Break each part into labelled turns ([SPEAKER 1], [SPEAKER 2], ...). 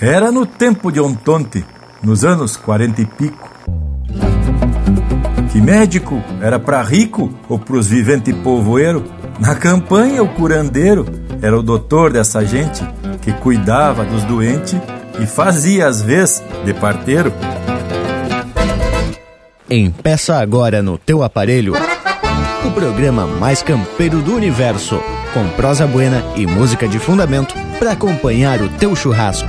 [SPEAKER 1] Era no tempo de Ontonte, nos anos quarenta e pico. Que médico era para rico ou pros viventes povoeiro? Na campanha, o curandeiro era o doutor dessa gente que cuidava dos doentes e fazia às vezes de parteiro.
[SPEAKER 2] Empeça agora no teu aparelho o programa mais campeiro do universo, com prosa buena e música de fundamento para acompanhar o teu churrasco.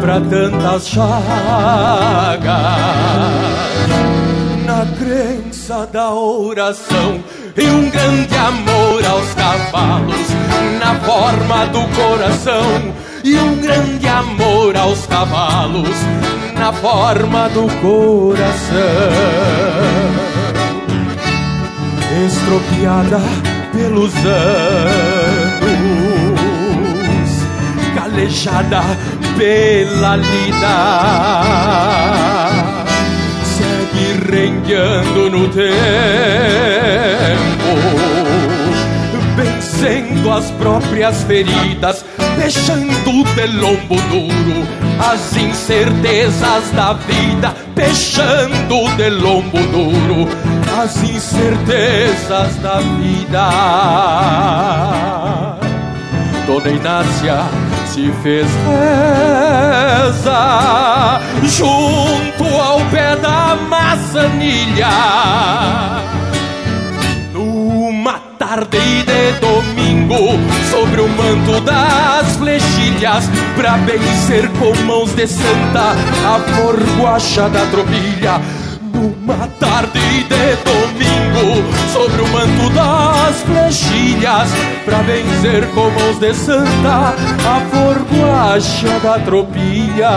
[SPEAKER 3] Para tantas chagas. Na crença da oração e um grande amor aos cavalos, na forma do coração e um grande amor aos cavalos, na forma do coração. Estropiada pelos anos, calejada pela lida segue rengueando no tempo, vencendo as próprias feridas, deixando de lombo duro as incertezas da vida, fechando de lombo duro as incertezas da vida. Dona Inácia se fez reza junto ao pé da maçanilha. Numa tarde de domingo, sobre o manto das flechilhas, pra vencer com mãos de santa a forguacha da tropilha. Numa tarde de domingo, sobre o manto das flechilhas, pra vencer com mãos de santa a forguacha da tropilha.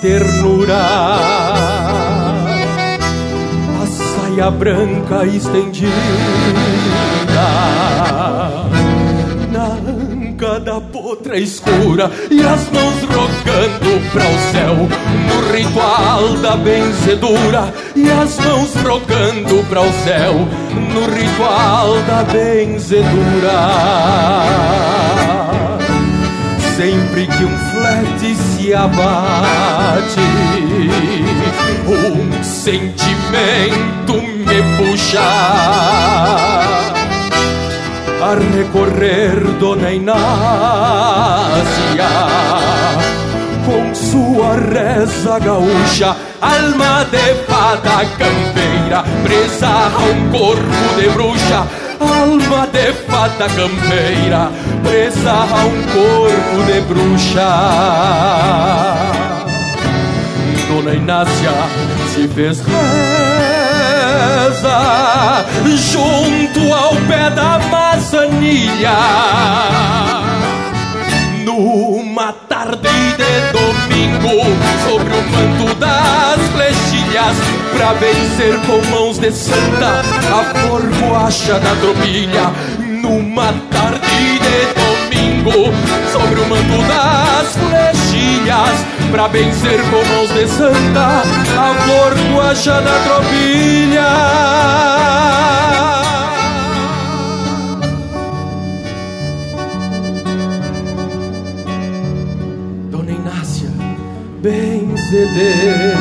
[SPEAKER 3] Ternura. A saia branca estendida na anca da potra escura e as mãos rogando para o céu no ritual da benzedura e as mãos rogando para o céu no ritual da benzedura sempre que um flete se abate, um sentimento me puxa. A recorrer Dona Inácia com sua reza gaúcha, alma de fada campeira, presa a um corpo de bruxa alma de fada campeira, presa a um corpo de bruxa. Dona Inácia se fez reza junto ao pé da maçanilha. Numa tarde de domingo, sobre o manto das flechilhas, pra vencer com mãos de santa a formoacha da tropilha. Numa tarde de domingo
[SPEAKER 4] sobre o manto das flechilhas pra vencer com mãos de santa a flor guacha da tropilha. Benzedeira.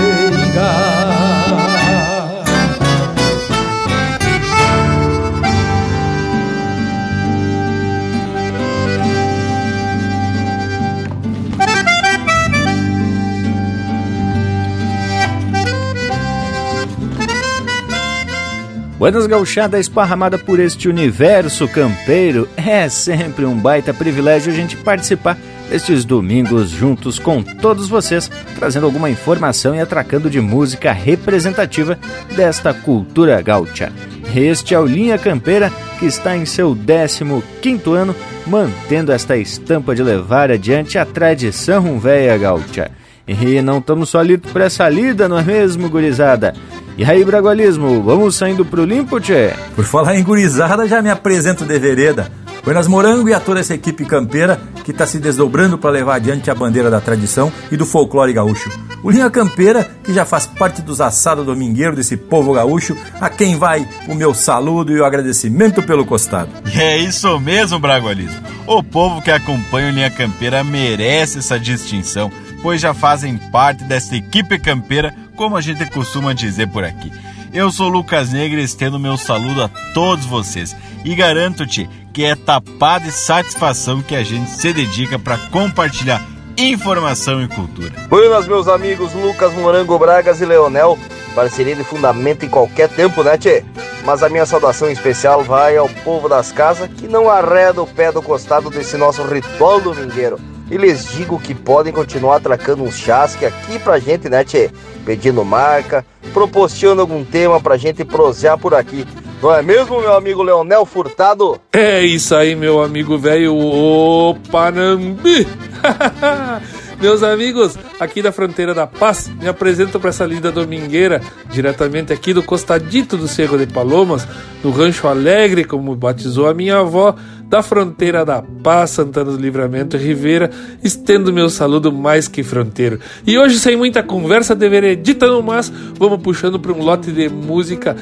[SPEAKER 2] Buenas gauchada esparramada por este universo campeiro. É sempre um baita privilégio a gente participar destes domingos juntos com todos vocês, trazendo alguma informação e atracando de música representativa desta cultura gaúcha. Este é o Linha Campeira, que está em seu 15º ano, mantendo esta estampa de levar adiante a tradição véia gaúcha. E não estamos só ali por essa lida, não é mesmo, gurizada? E aí, Bragualismo, vamos saindo pro limpo, tchê?
[SPEAKER 1] Por falar em gurizada, já me apresento de vereda. Buenas Morango e a toda essa equipe campeira que está se desdobrando para levar adiante a bandeira da tradição e do folclore gaúcho. O Linha Campeira, que já faz parte dos assados domingueiros desse povo gaúcho, a quem vai o meu saludo e o agradecimento pelo costado.
[SPEAKER 5] E é isso mesmo, Bragualismo. O povo que acompanha o Linha Campeira merece essa distinção, pois já fazem parte dessa equipe campeira como a gente costuma dizer por aqui. Eu sou Lucas Negre, estendo meu saludo a todos vocês e garanto-te que é tapada de satisfação que a gente se dedica para compartilhar informação e cultura.
[SPEAKER 6] Buenas, meus amigos Lucas Morango Bragas e Leonel, parceria de fundamento em qualquer tempo, né, tchê? Mas a minha saudação especial vai ao povo das casas que não arreda o pé do costado desse nosso ritual domingueiro. E lhes digo que podem continuar atracando uns chasque aqui pra gente, né, tchê? pedindo marca, proporciona algum tema pra gente prosear por aqui. Não é mesmo, meu amigo Leonel Furtado?
[SPEAKER 4] É isso aí, meu amigo velho O Panambi. Meus amigos, aqui da Fronteira da Paz, me apresento para essa linda domingueira, diretamente aqui do costadito do Cerro de Palomas, no Rancho Alegre, como batizou a minha avó, da Fronteira da Paz, Santana do Livramento Rivera, estendo meu saludo mais que fronteiro. E hoje, sem muita conversa de veredita no mas, vamos puxando para um lote de música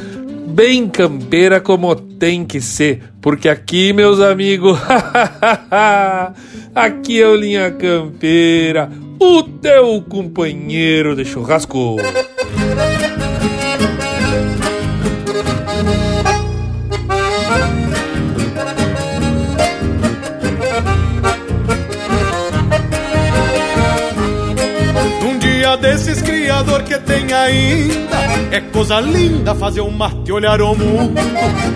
[SPEAKER 4] bem campeira como tem que ser, porque aqui, meus amigos, aqui é o Linha Campeira, o teu companheiro de churrasco.
[SPEAKER 7] Que tem ainda. É coisa linda fazer um mate olhar o mundo.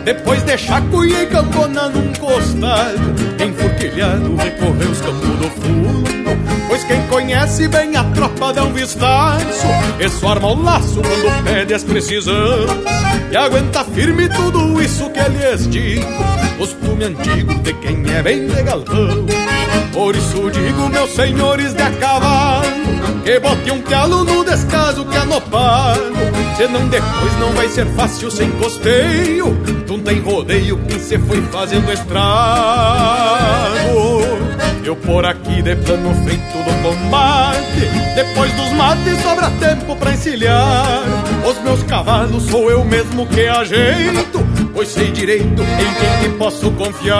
[SPEAKER 7] Depois deixar cuia e campona num costado Enfurquilhado recorrer os campos do fundo. Pois quem conhece bem a tropa dá um vistaço Isso arma o laço quando pede as precisão E aguenta firme tudo isso que lhes digo Costume antigo de quem é bem de Por isso digo, meus senhores de a cavalo que bote um calo no descaso que no pago Senão depois não vai ser fácil sem costeio. Tu tem rodeio quem se foi fazendo estrago. Eu por aqui de plano feito do combate. Depois dos mates sobra tempo pra encilhar. Os meus cavalos sou eu mesmo que ajeito Pois sei direito em quem que posso confiar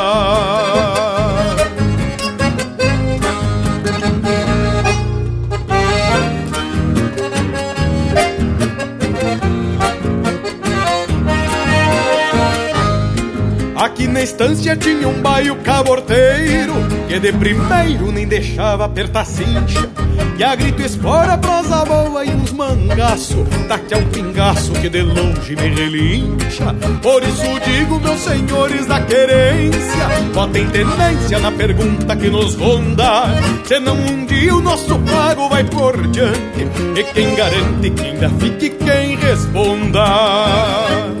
[SPEAKER 7] Aqui na estância tinha um baio caborteiro Que de primeiro nem deixava apertar cincha. E a grito espora, prosa boa e uns mangaço Daqui a um pingaço que de longe me relincha. Por isso digo, meus senhores da querência Botem tenência na pergunta que nos ronda. Senão um dia o nosso pago vai por diante E quem garante que ainda fique quem responda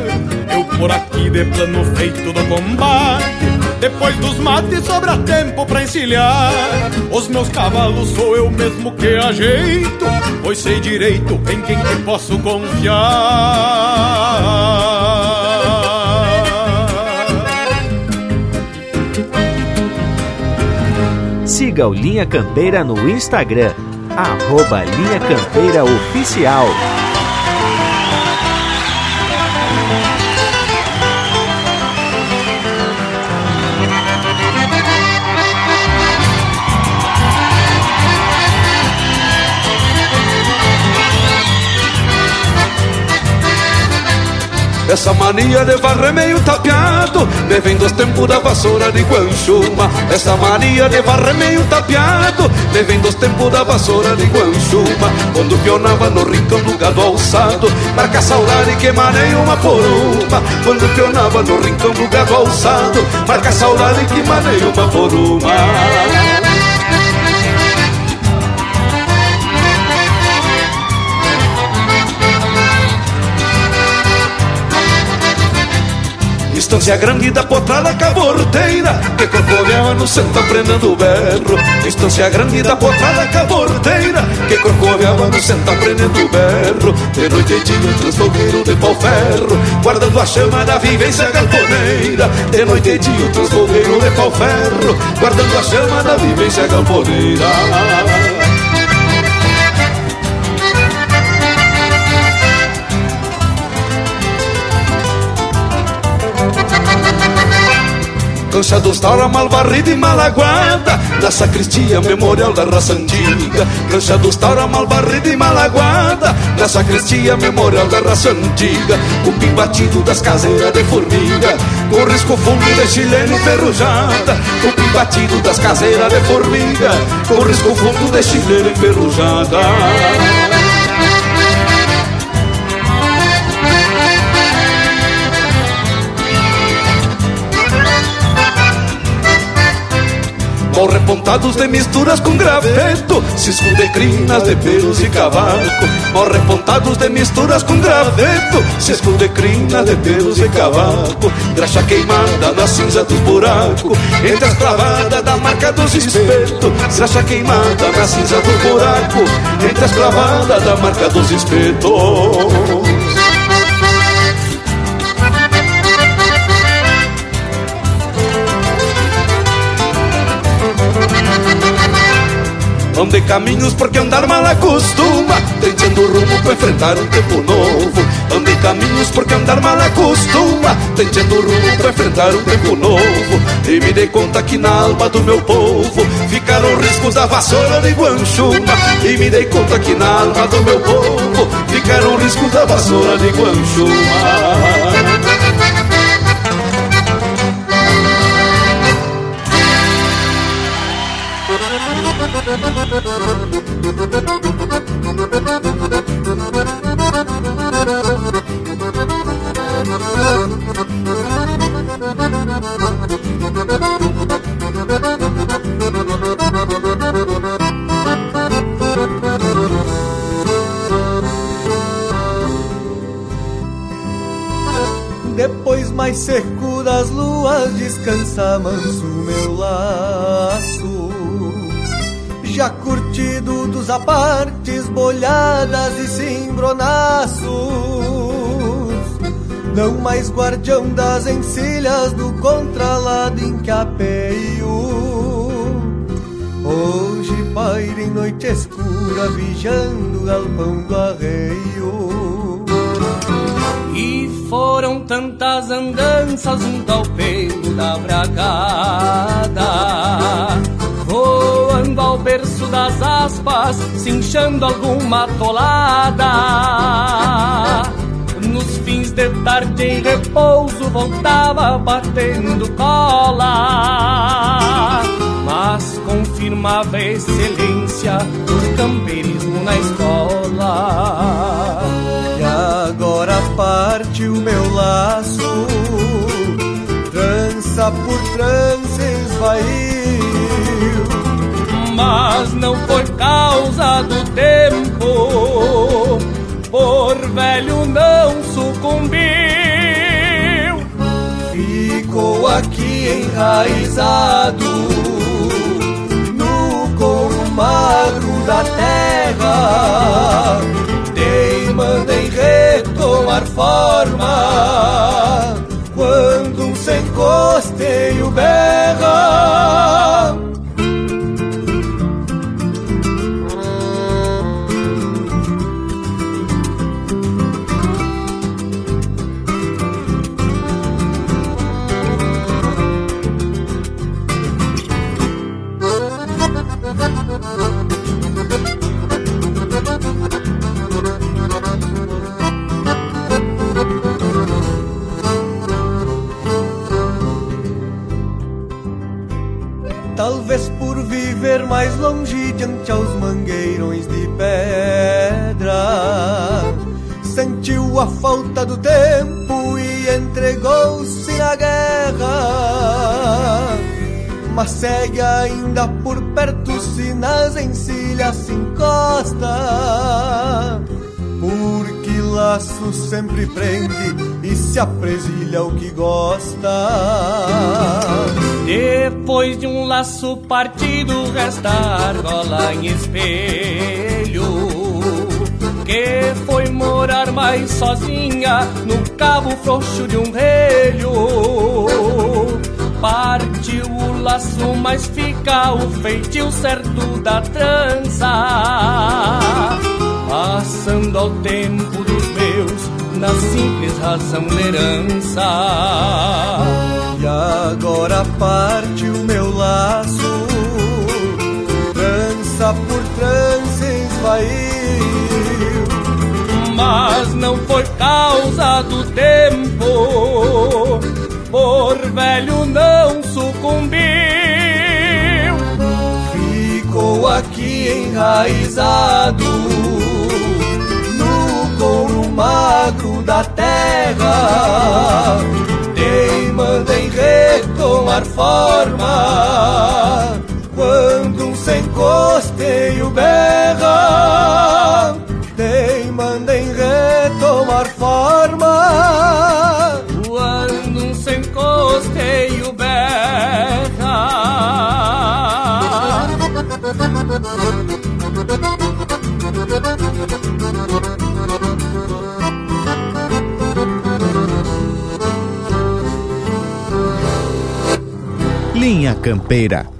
[SPEAKER 7] por aqui de plano feito do combate. Depois dos mates sobra tempo pra encilhar. Os meus cavalos sou eu mesmo que ajeito Pois sei direito em quem que posso confiar.
[SPEAKER 2] Siga o Linha Campeira no Instagram Arroba Linha Campeira Oficial
[SPEAKER 8] Essa mania de varrer meio tapeado Me vem dos tempos da vassoura de Guanchuma. Essa mania de varrer meio tapeado Me vem dos tempos da vassoura de Guanchuma. Quando pionava no rincão do gado alçado Marca saudade que maneia uma por uma Quando pionava no rincão do gado alçado Marca saudade que maneia uma por uma Distância grande da potrada caborteira Que corcoveava no centro aprendendo o berro. Distância grande da potrada caborteira Que corcoveava no centro aprendendo o berro. De noite e dia transfogueiro de pau ferro Guardando a chama da vivência galponeira. De noite e dia transfogueiro de pau ferro Guardando a chama da vivência galponeira Cancha dos Taura, mal varrida e malaguada Na sacristia, memorial da raça antiga. Cancha dos Taura, mal varrida e malaguada Na sacristia, memorial da raça antiga. Cupim batido das caseiras de formiga Com risco fundo de chileno enferrujada Cupim batido das caseiras de formiga Com risco fundo de chileno enferrujada Mal repontados de misturas com graveto Cisco de crinas de pelos e cavaco Mal repontados de misturas com graveto Cisco de crinas de pelos e cavaco Graxa queimada na cinza dos buracos Entre as clavadas da marca dos espetos. Graxa queimada na cinza do buraco Entre as clavadas da marca dos espetos Ande caminhos porque andar mal acostuma. Tentando rumo para enfrentar um tempo novo. Ande caminhos porque andar mal acostuma. Tentando rumo para enfrentar um tempo novo. E me dei conta que na alma do meu povo Ficaram riscos da vassoura de Guanchuma. E me dei conta que na alma do meu povo Ficaram riscos da vassoura de Guanchuma
[SPEAKER 9] Depois mais seco das luas descansa manso meu laço dos apartes, bolhadas e cimbronaços. Não mais guardião das encilhas do contralado em capeio. Hoje paira em noite escura, vigiando o galpão do arreio.
[SPEAKER 10] E foram tantas andanças junto ao peito da bragada voando ao berço das aspas, cinchando alguma tolada. Nos fins de tarde em repouso voltava batendo cola Mas confirmava a excelência do campeirismo na escola
[SPEAKER 9] E agora parte o meu laço Trança por trances vai
[SPEAKER 10] Mas não foi causa do tempo por velho não sucumbiu.
[SPEAKER 9] Ficou aqui enraizado no couro magro da terra, teimando em retomar forma quando um sem costeio berra. Viver mais longe diante aos mangueirões de pedra. Sentiu a falta do tempo e entregou-se na guerra. Mas segue ainda por perto se nas encilhas se encosta. Porque laço sempre prende e se apresilha o que gosta.
[SPEAKER 10] Depois de um laço partido, resta argola em espelho. Que foi morar mais sozinha no cabo frouxo de um relho. Partiu o laço, mas fica o feitio certo da trança. Passando ao tempo dos meus, na simples razão da herança.
[SPEAKER 9] E agora parte o meu laço, por trances vai.
[SPEAKER 10] Mas não foi causa do tempo, por velho não sucumbiu.
[SPEAKER 9] Ficou aqui enraizado no couro magro da terra teimando em retomar forma quando um sem costeio berra teimando em retomar forma.
[SPEAKER 10] Quando um sem costeio berra.
[SPEAKER 11] Linha Campeira,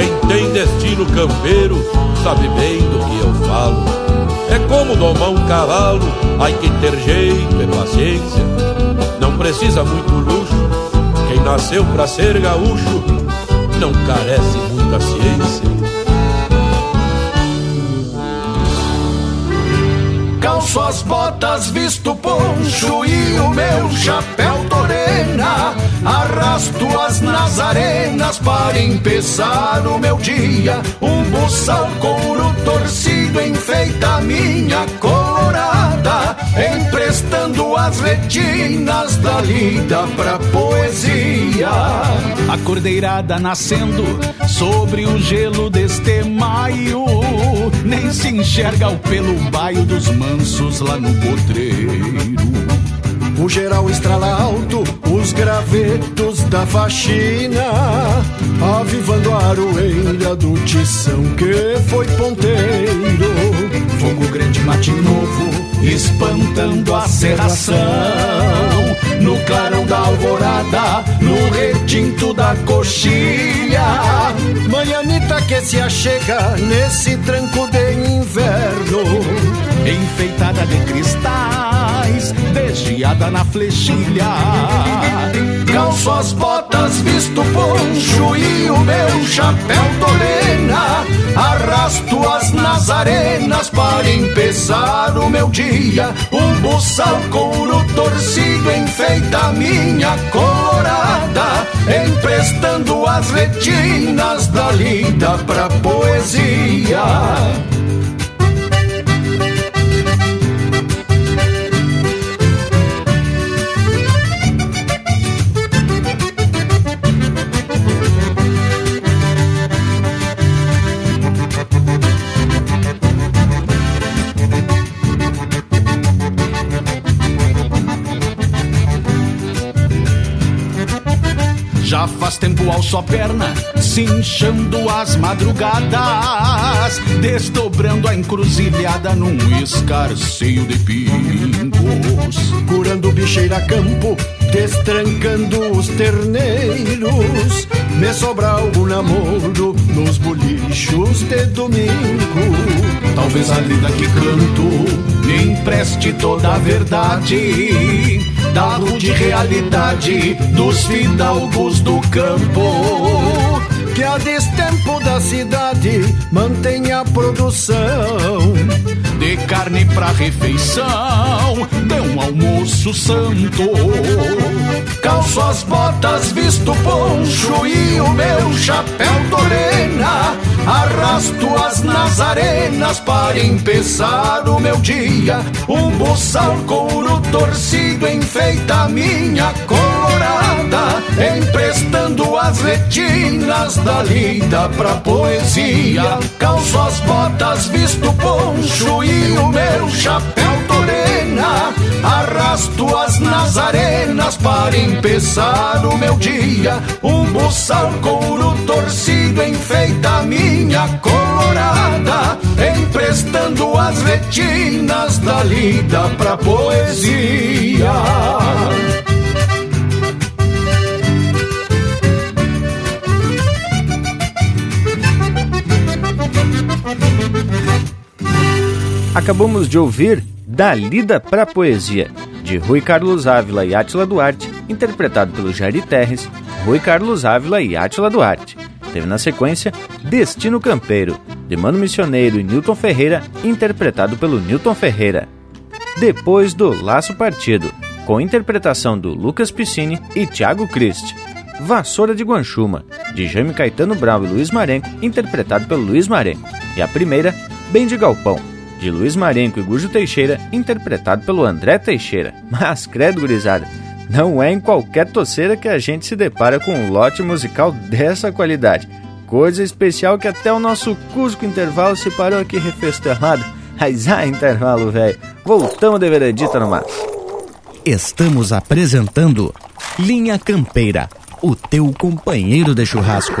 [SPEAKER 3] Quem tem destino campeiro sabe bem do que eu falo. É como domar um cavalo, hay que ter jeito e paciência. Não precisa muito luxo. Quem nasceu pra ser gaúcho não carece muita ciência.
[SPEAKER 12] Calço as botas, visto poncho e o meu chapéu torena. Arrasto as nazarenas para empezar o meu dia. Um buçal couro torcido enfeita a minha colorada, emprestando as retinas da lida pra poesia.
[SPEAKER 13] A cordeirada nascendo sobre o gelo deste maio, nem se enxerga o pelo baio dos mansos lá no potreiro.
[SPEAKER 9] O geral estrala alto, os gravetos da faxina, avivando a aroeira do tição que foi ponteiro.
[SPEAKER 13] Fogo grande, mate novo, espantando a serração. No clarão da alvorada, no retinto da coxilha.
[SPEAKER 9] Manhanita que se achega nesse tranco de inverno,
[SPEAKER 13] enfeitada de cristais, desviada na flechilha.
[SPEAKER 12] Calço as botas, visto poncho e o meu chapéu torena. Arrasto as nazarenas para empezar o meu dia. Um buçal couro torcido enfeita minha colorada, emprestando as retinas da lida pra poesia.
[SPEAKER 13] Ao só perna, cinchando as madrugadas, desdobrando a encruzilhada num escarceio de pingos.
[SPEAKER 9] curando bicheira campo, destrancando os terneiros. Me sobra algum namoro nos bolichos de domingo.
[SPEAKER 13] Talvez a lida que canto me empreste toda a verdade da rude realidade dos fidalgos do campo.
[SPEAKER 9] Que a destempo da cidade mantenha a produção
[SPEAKER 13] de carne pra refeição, um almoço santo.
[SPEAKER 12] Calço as botas, visto poncho e o meu chapéu torena. Arrasto as nazarenas para empezar o meu dia. Um buçal couro torcido enfeita a minha colorada, emprestando as as retinas da lida pra poesia. Calço as botas, visto poncho e o meu chapéu torena. Arrasto as nazarenas para empezar o meu dia. Um buçal couro torcido enfeita a minha colorada, emprestando as retinas da lida pra poesia.
[SPEAKER 2] Acabamos de ouvir Da Lida para Poesia, de Rui Carlos Ávila e Átila Duarte, interpretado pelo Jairi Terres, Rui Carlos Ávila e Átila Duarte. Teve na sequência Destino Campeiro, de Mano Missioneiro e Newton Ferreira, interpretado pelo Newton Ferreira. Depois do Laço Partido, com interpretação do Lucas Piscine e Thiago Christ. Vassoura de Guanchuma, de Jaime Caetano Brau e Luiz Marenco, interpretado pelo Luiz Marenco. E a primeira, Bem de Galpão, de Luiz Marenco e Gujo Teixeira, interpretado pelo André Teixeira. Mas, credo, gurizada, não é em qualquer toceira que a gente se depara com um lote musical dessa qualidade. Coisa especial que até o nosso Cusco Intervalo se parou aqui refestelado. Mas ah, intervalo, velho. Voltamos de veredita no mar. Estamos apresentando Linha Campeira, o teu companheiro de churrasco.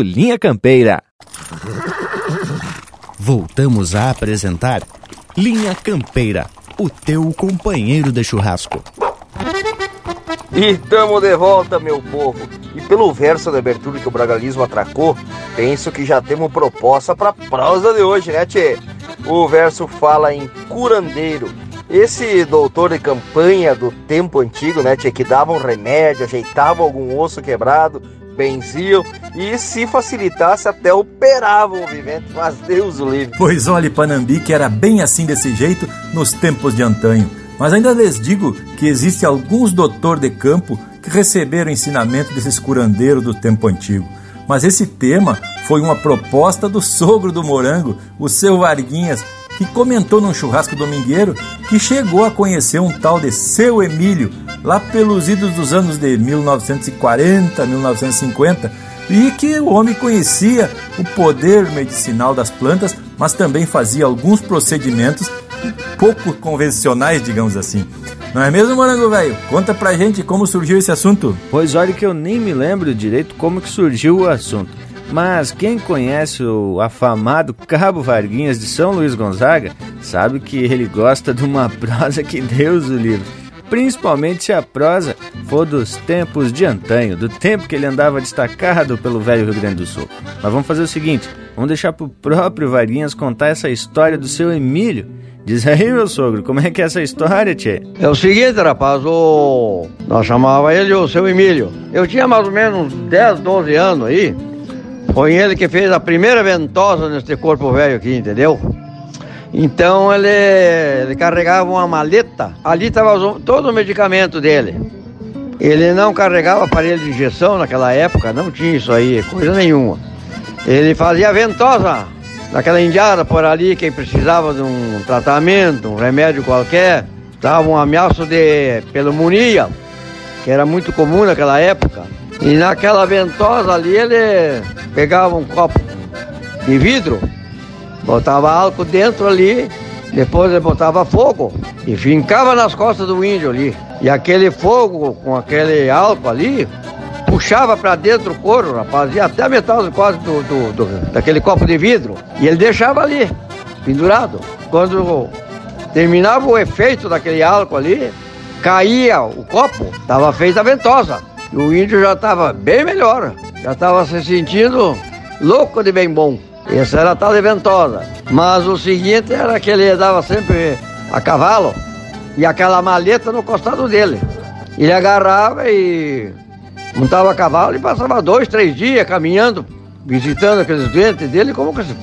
[SPEAKER 2] Linha Campeira. Voltamos a apresentar Linha Campeira, o teu companheiro de churrasco.
[SPEAKER 6] E tamo de volta, meu povo. E pelo verso de abertura que o Bragalismo atracou, penso que já temos proposta pra prosa de hoje, né, Tchê? O verso fala em curandeiro. Esse doutor de campanha do tempo antigo, né, Tchê, que dava um remédio, ajeitava algum osso quebrado, benziam e se facilitasse até operavam o vivente, mas Deus o livre.
[SPEAKER 1] Pois olhe, Panambi, era bem assim desse jeito nos tempos de antanho. Mas ainda lhes digo que existe alguns doutor de campo que receberam ensinamento desses curandeiros do tempo antigo. Mas esse tema foi uma proposta do sogro do Morango, o seu Varguinhas, que comentou num churrasco domingueiro que chegou a conhecer um tal de seu Emílio, lá pelos idos dos anos de 1940, 1950, e que o homem conhecia o poder medicinal das plantas, mas também fazia alguns procedimentos pouco convencionais, digamos assim. Não é mesmo, Morango Velho? Conta pra gente como surgiu esse assunto.
[SPEAKER 2] Pois olha que eu nem me lembro direito como que surgiu o assunto. Mas quem conhece o afamado Cabo Varguinhas de São Luís Gonzaga sabe que ele gosta de uma prosa que Deus o livre. Principalmente se a prosa for dos tempos de antanho, do tempo que ele andava destacado pelo velho Rio Grande do Sul. Mas vamos fazer o seguinte: vamos deixar pro próprio Varguinhas contar essa história do seu Emílio. Diz aí, meu sogro, como é que é essa história, tchê?
[SPEAKER 14] É o seguinte, rapaz, o... nós chamava ele o seu Emílio. Eu tinha mais ou menos 10, 12 anos aí. Foi ele que fez a primeira ventosa nesse corpo velho aqui, entendeu? Então ele, ele carregava uma maleta, ali estava todo o medicamento dele. Ele não carregava aparelho de injeção naquela época, não tinha isso aí, coisa nenhuma. Ele fazia ventosa naquela indiada por ali, quem precisava de um tratamento, um remédio qualquer, estava um ameaço de pneumonia, que era muito comum naquela época. E naquela ventosa ali ele pegava um copo de vidro, botava álcool dentro ali, depois ele botava fogo e fincava nas costas do índio ali. E aquele fogo com aquele álcool ali puxava para dentro o couro, rapaz, e até a metade quase do, do, do, daquele copo de vidro. E ele deixava ali, pendurado. Quando terminava o efeito daquele álcool ali, caía o copo, estava feita a ventosa. O índio já estava bem melhor, já estava se sentindo louco de bem bom. Essa era a tal de ventosa. Mas o seguinte era que ele dava sempre a cavalo e aquela maleta no costado dele. Ele agarrava e montava a cavalo e passava dois, três dias caminhando, visitando aqueles doentes dele como se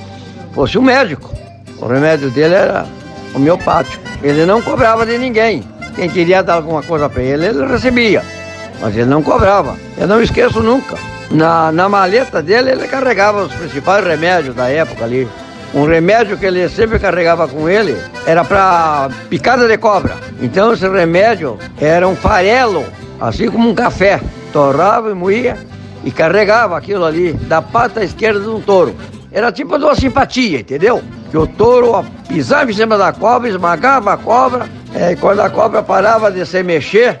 [SPEAKER 14] fosse um médico. O remédio dele era homeopático. Ele não cobrava de ninguém. Quem queria dar alguma coisa para ele, ele recebia. Mas ele não cobrava. Eu não esqueço nunca. Na, na maleta dele, ele carregava os principais remédios da época ali. Um remédio que ele sempre carregava com ele era para picada de cobra. Então esse remédio era um farelo, assim como um café. Torrava e moía e carregava aquilo ali da pata esquerda de um touro. Era tipo de uma simpatia, entendeu? Que o touro pisava em cima da cobra, esmagava a cobra, é, e quando a cobra parava de se mexer,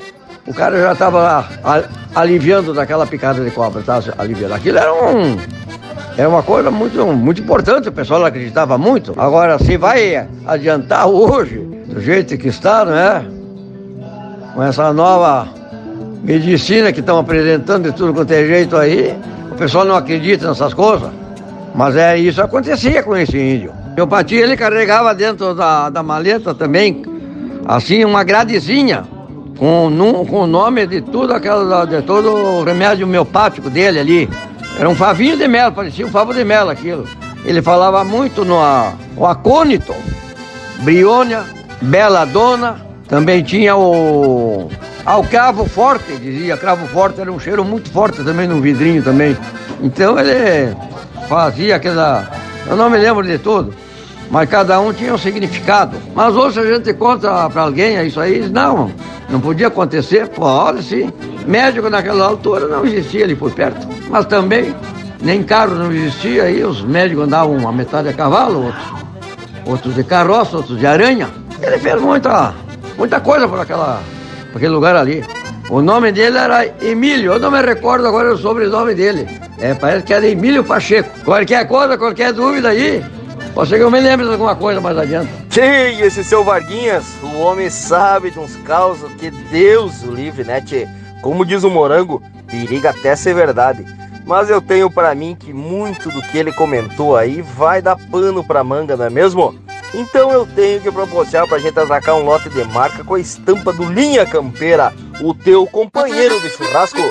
[SPEAKER 14] o cara já estava aliviando daquela picada de cobra, tá? aliviando. Aquilo era um é uma coisa muito, muito importante, o pessoal acreditava muito. Agora, se vai adiantar hoje, do jeito que está, não é? Com essa nova medicina que estão apresentando de tudo quanto é jeito aí, o pessoal não acredita nessas coisas. Mas é isso acontecia com esse índio. Meu patinho ele carregava dentro da, da maleta também, assim, uma gradezinha com, com o nome de tudo aquela, de todo o remédio homeopático dele ali. Era um favinho de mel, parecia um favo de mel aquilo. Ele falava muito no o acônito, briônia, bela dona, também tinha o ao cravo forte, dizia, cravo forte era um cheiro muito forte também no vidrinho também. Então ele fazia aquela, eu não me lembro de tudo, mas cada um tinha um significado. Mas hoje a gente conta para alguém é isso aí, não, não podia acontecer, pode sim. Médico naquela altura não existia ali por perto. Mas também nem carro não existia, aí os médicos andavam a metade a cavalo, outros, outros de carroça, outros de aranha. Ele fez muita, muita coisa por, aquela, por aquele lugar ali. O nome dele era Emílio, eu não me recordo agora o sobrenome dele. É, parece que era Emílio Pacheco. Qualquer coisa, qualquer dúvida aí, pode ser que eu me lembre de alguma coisa mais adiante.
[SPEAKER 6] Tchê, esse seu Varguinhas, o homem sabe de uns causos que Deus o livre, né, tchê? Como diz o Morango, periga até ser verdade. Mas eu tenho para mim que muito do que ele comentou aí vai dar pano pra manga, não é mesmo? Então eu tenho que proporcionar pra gente atracar um lote de marca com a estampa do Linha Campeira, o teu companheiro de churrasco.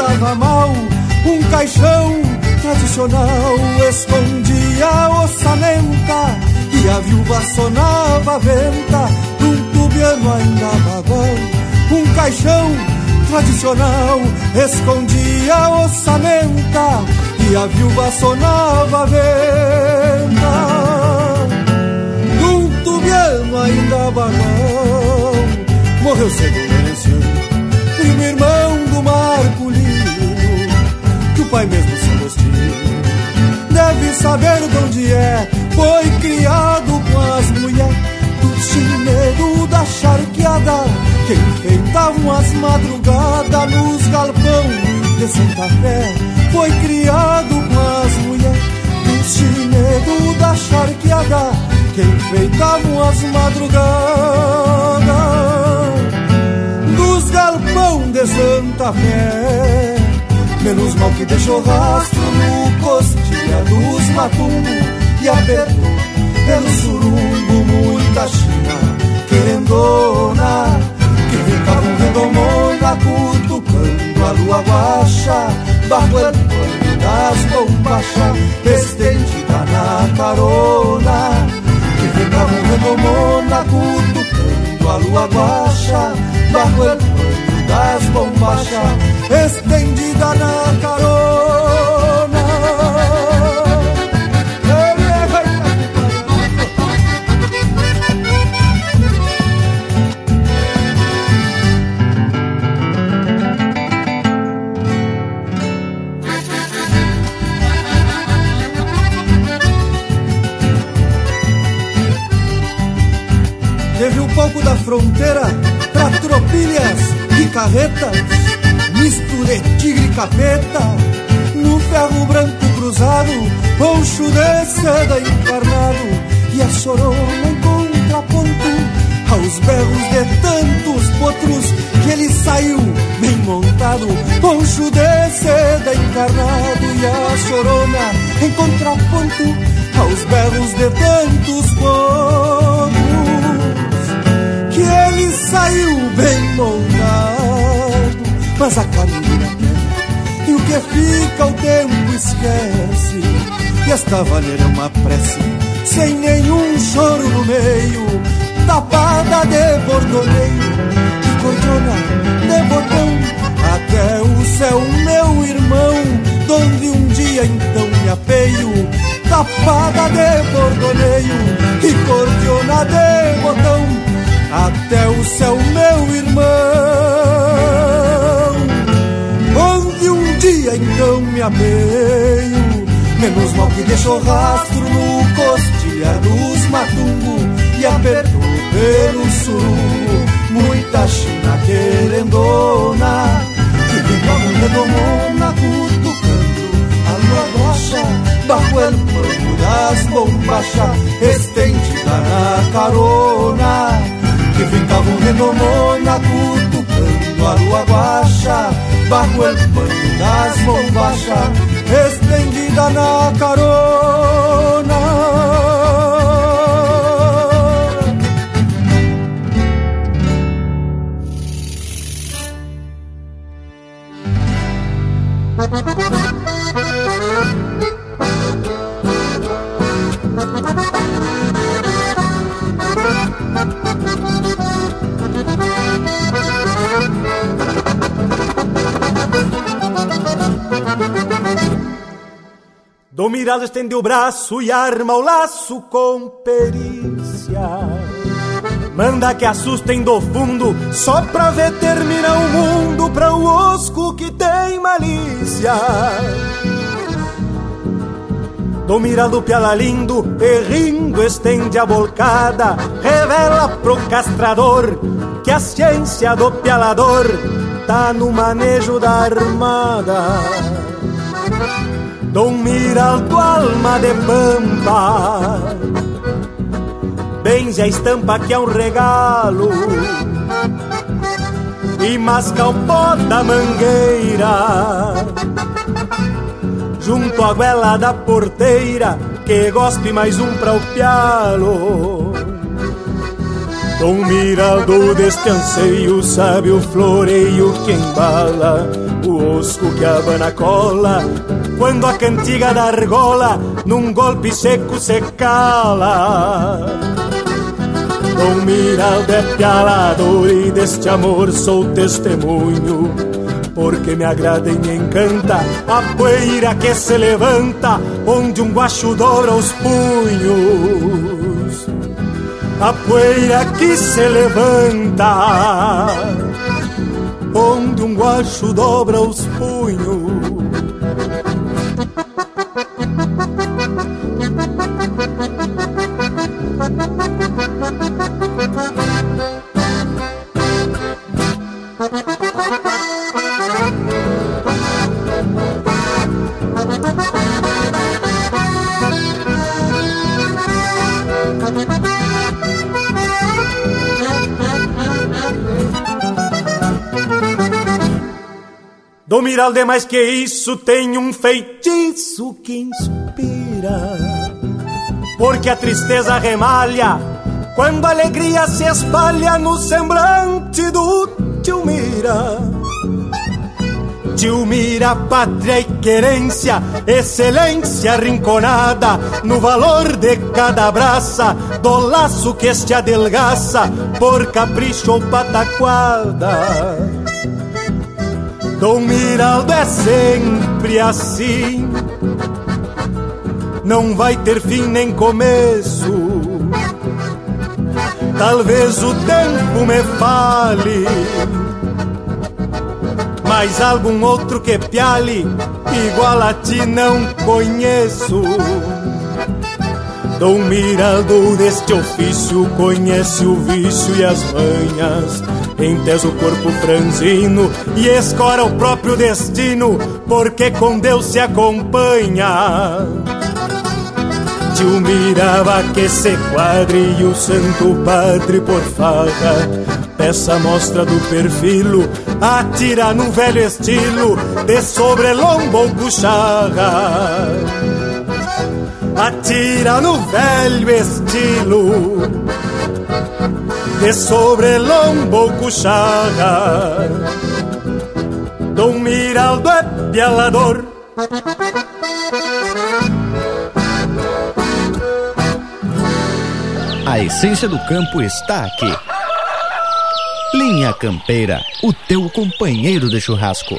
[SPEAKER 9] Andava mal. Um caixão tradicional escondia a ossamenta e a viúva sonava a venta num tubiano ainda bagual. Um caixão tradicional escondia a ossamenta e a viúva sonava a venta ano ainda balão Morreu cedo o Primo irmão do Marculino Que o pai mesmo se Agostinho Deve saber de onde é Foi criado com as mulheres Do chineiro da charqueada Que enfeitavam as madrugadas Nos galpão de Santa Fé Foi criado com as mulheres Do chineiro da charqueada que enfeitavam as madrugadas dos galpão de Santa Fé. Menos mal que deixou rastro no costilha dos matumbos e apertou pelo surumbo muita china querendona que ficavam redomona cutucando a lua bajo el pano das bombachas estendida na carona Ficavam redomona cutucando a lua Bajo el pano das bombachas Estendida na carona pouco da fronteira pra tropilhas e carretas. misto de tigre capeta, no ferro branco cruzado, poncho de seda encarnado, e a chorona em contraponto, aos berros de tantos potros, que ele saiu bem montado, poncho de seda encarnado, e a chorona em contraponto, aos berros de tantos potros, que ele saiu bem montado, que fica o tempo esquece. E esta vaneira é uma prece, sem nenhum choro no meio, tapada de bordoneio e cordona de botão. Até o céu, meu irmão, donde um dia então me apeio, tapada de bordoneio e cordiona de botão. Até o céu, meu irmão dia então me apeio. Menos mal que deixou rastro no costilhar dos matungo E apertou pelo surungo Muita china querendona Que vem com a redomona cutucando A lua rocha el pano das bombachas Estendida na carona. Que ficava um redomona cutucando a lua guacha bajo el puente das bombachas, estendida na carona.
[SPEAKER 15] Mirado estende o braço e arma o laço com perícia. Manda que assustem do fundo, só pra ver terminar o mundo pra o osco que tem malícia. Do mirado piala lindo, e rindo estende a bolcada, revela pro castrador que a ciência do pialador tá no manejo da armada. Dom Miraldo alma de pampa. Benze a estampa que é um regalo. E masca o pó da mangueira. Junto à goela da porteira Que gospe mais um pra o pialo. Dom Miraldo deste anseio sabe o floreio que embala O osco que abana cola quando a cantiga da argola num golpe seco se cala. Com miralda é pialador e deste amor sou testemunho, porque me agrada e me encanta a poeira que se levanta onde um guacho dobra os punhos. A poeira que se levanta onde um guacho dobra os punhos. Do Miralde mais que isso tem um feitiço que inspira. Porque a tristeza remalha Quando a alegria se espalha no semblante do tio Mira Tio Mira, pátria e querência Excelência rinconada No valor de cada braça Do laço que este adelgaça Por capricho ou pataquada Dom Miraldo é sempre assim, não vai ter fim nem começo. Talvez o tempo me fale, mas algum outro que piale igual a ti não conheço. Dom Miraldo deste ofício conhece o vício e as manhas. Entesa o corpo franzino e escora o próprio destino Porque com Deus se acompanha. Tio mirava que se quadre e o santo padre por farra Peça mostra do perfil, atira no velho estilo De sobrelombo ou cucharra Atira no velho estilo De sobrelombo ou cucharra Dom Miraldo é pialador
[SPEAKER 2] A essência do campo está aqui. Linha Campeira, o teu companheiro de churrasco.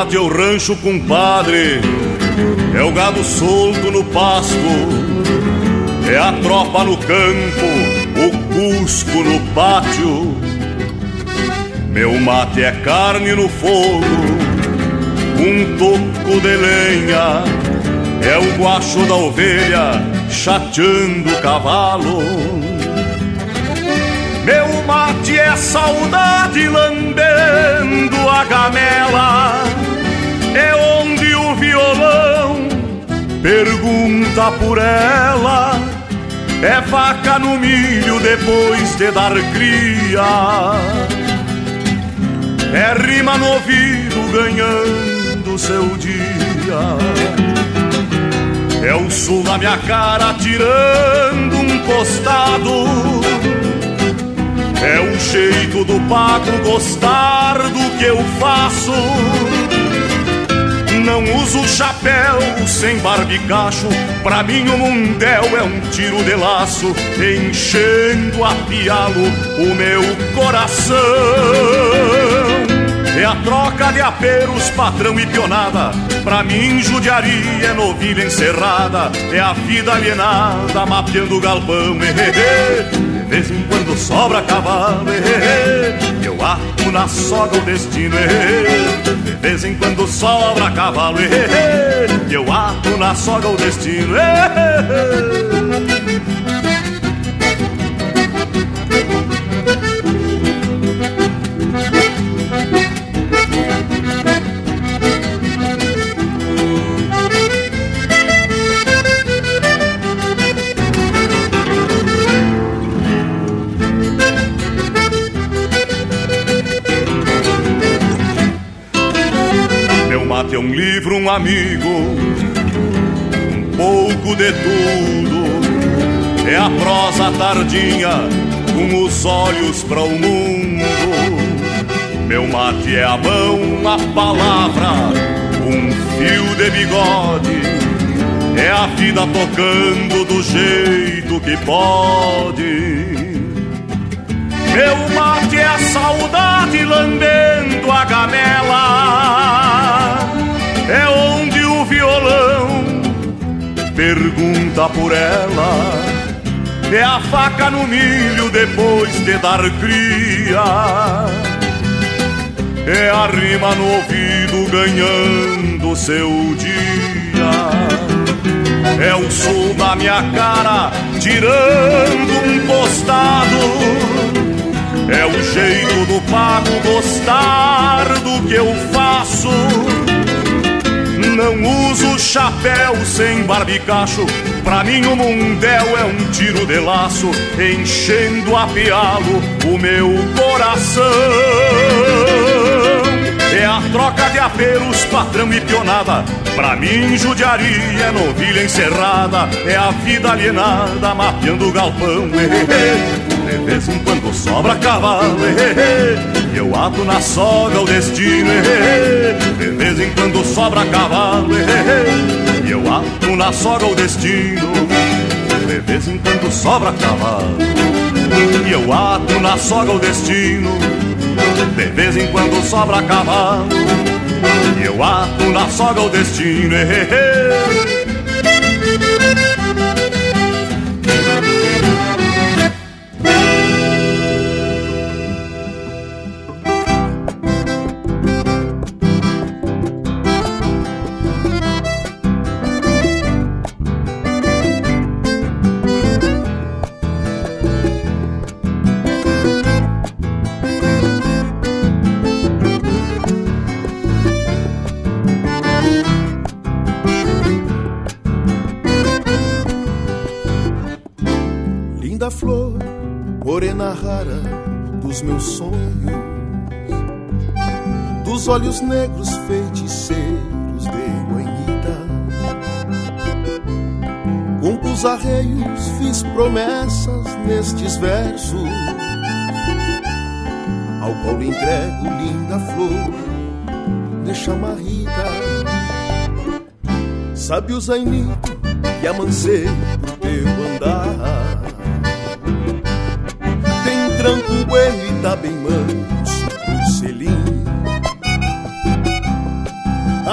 [SPEAKER 16] Mate é o rancho, compadre. É o gado solto no pasto. É a tropa no campo, o cusco no pátio. Meu mate é carne no fogo, um toco de lenha. É o guacho da ovelha chateando o cavalo. Meu mate é saudade lambendo a gamela. É onde o violão pergunta por ela. É vaca no milho depois de dar cria. É rima no ouvido ganhando seu dia. É o sul na minha cara tirando um costado. É o jeito do pago gostar do que eu faço. Não uso chapéu sem barbicacho. Pra mim o mundel é um tiro de laço, enchendo a pialo o meu coração. É a troca de aperos, patrão e pionada. Pra mim, judiaria é novilha encerrada. É a vida alienada, mapeando o galpão. De vez em quando sobra cavalo. Ato na soga o destino. De vez em quando sobra cavalo. Eu ato na soga o destino. Um amigo, um pouco de tudo. É a prosa tardinha com os olhos para o mundo. Meu mate é a mão, a palavra, um fio de bigode. É a vida tocando do jeito que pode. Meu mate é a saudade lambendo a gamela. É onde o violão pergunta por ela. É a faca no milho depois de dar cria. É a rima no ouvido ganhando seu dia. É o sol na minha cara tirando um costado. É o jeito do pago gostar do que eu faço. Não uso chapéu sem barbicacho. Pra mim o mundel é um tiro de laço, enchendo a pialo o meu coração. É a troca de apelos, patrão e pionada. Pra mim, judiaria é novilha encerrada. É a vida alienada, mapeando o galpão. De vez em quando sobra cavalo. Eu ato na soga o destino. De vez em quando sobra cavalo. E eu ato na soga o destino. De
[SPEAKER 17] vez em quando sobra cavalo. E eu ato na soga o destino, de vez em quando sobra cavalo. E eu ato na soga o destino,
[SPEAKER 18] olhos negros feiticeiros de guainita. Com arreios fiz promessas nestes versos, ao qual entrego linda flor de chamarrita. Sabe o zainito que amancei por teu andar. Tem tranco bueno e tá bem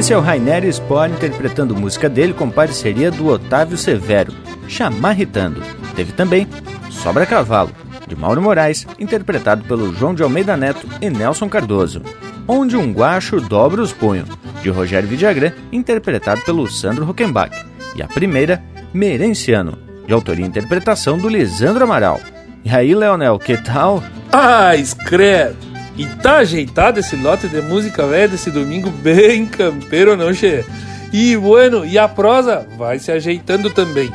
[SPEAKER 2] Esse é o Rainer Spohr interpretando música dele com parceria do Otávio Severo, Chamarritando. Teve também Sobra Cavalo, de Mauro Moraes, interpretado pelo João de Almeida Neto e Nelson Cardoso. Onde um Guacho Dobra os Punhos, de Rogério Vidagrã, interpretado pelo Sandro Rockenbach. E a primeira, Merenciano, de autoria e interpretação do Lisandro Amaral. E aí, Leonel, que tal?
[SPEAKER 4] Ah, escreve! E tá ajeitado esse lote de música velha desse domingo bem campeiro, não, che? E bueno, e a prosa vai se ajeitando também.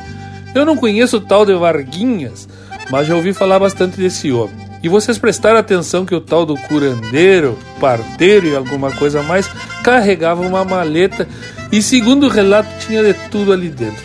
[SPEAKER 4] Eu não conheço o tal de Varguinhas, mas já ouvi falar bastante desse homem. E vocês prestaram atenção que o tal do curandeiro, parteiro e alguma coisa mais carregava uma maleta e, segundo o relato, tinha de tudo ali dentro.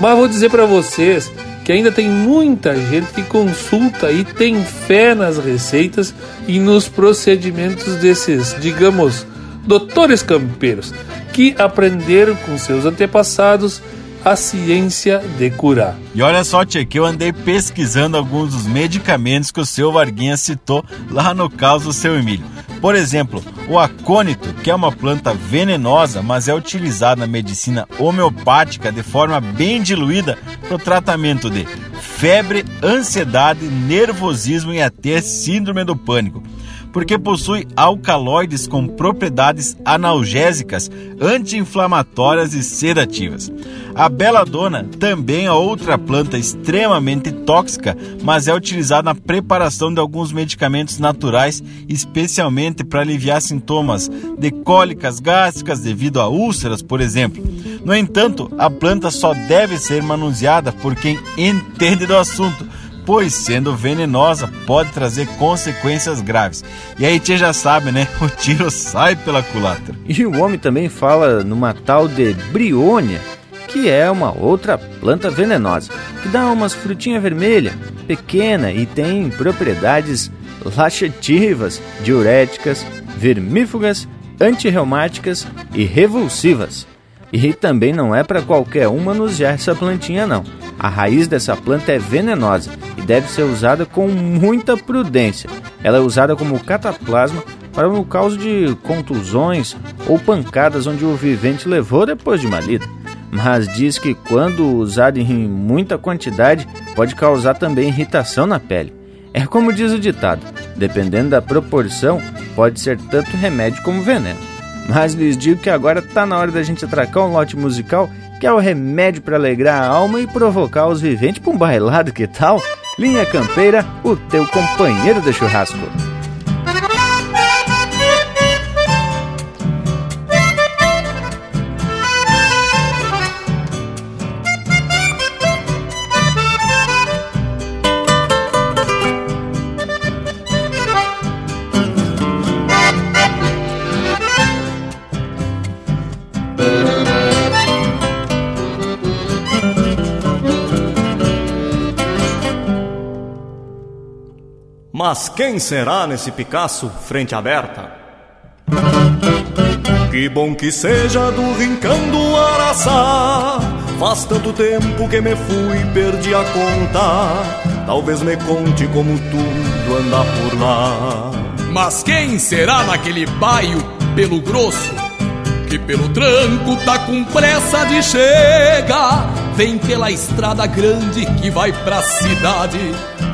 [SPEAKER 4] Mas vou dizer para vocês que ainda tem muita gente que consulta e tem fé nas receitas e nos procedimentos desses, digamos, doutores campeiros, que aprenderam com seus antepassados a ciência de curar.
[SPEAKER 5] E olha só, Tchê, que eu andei pesquisando alguns dos medicamentos que o seu Varguinha citou lá no caso do seu Emílio. Por exemplo, o acônito, que é uma planta venenosa, mas é utilizada na medicina homeopática de forma bem diluída para o tratamento de febre, ansiedade, nervosismo e até síndrome do pânico porque possui alcaloides com propriedades analgésicas, anti-inflamatórias e sedativas. A beladona também é outra planta extremamente tóxica, mas é utilizada na preparação de alguns medicamentos naturais, especialmente para aliviar sintomas de cólicas gástricas devido a úlceras, por exemplo. No entanto, a planta só deve ser manuseada por quem entende do assunto pois sendo venenosa pode trazer consequências graves. E aí você já sabe, né? O tiro sai pela culatra.
[SPEAKER 2] E o homem também fala numa tal de briônia, que é uma outra planta venenosa, que dá umas frutinhas vermelhas, pequena e tem propriedades laxativas, diuréticas, vermífugas, antirreumáticas e revulsivas. E também não é para qualquer um manusear essa plantinha não. A raiz dessa planta é venenosa e deve ser usada com muita prudência. Ela é usada como cataplasma para o caso de contusões ou pancadas onde o vivente levou depois de uma lida. Mas diz que quando usado em muita quantidade pode causar também irritação na pele. É como diz o ditado: dependendo da proporção, pode ser tanto remédio como veneno. Mas lhes digo que agora está na hora da gente atracar um lote musical que é o remédio para alegrar a alma e provocar os viventes para um bailado, que tal? Linha Campeira, o teu companheiro de churrasco.
[SPEAKER 16] Mas quem será nesse Picasso frente aberta? Que bom que seja do rincão do Araçá. Faz tanto tempo que me fui e perdi a conta. Talvez me conte como tudo anda por lá.
[SPEAKER 3] Mas quem será naquele baio pelo grosso? Que pelo tranco tá com pressa de chegar. Vem pela estrada grande que vai pra cidade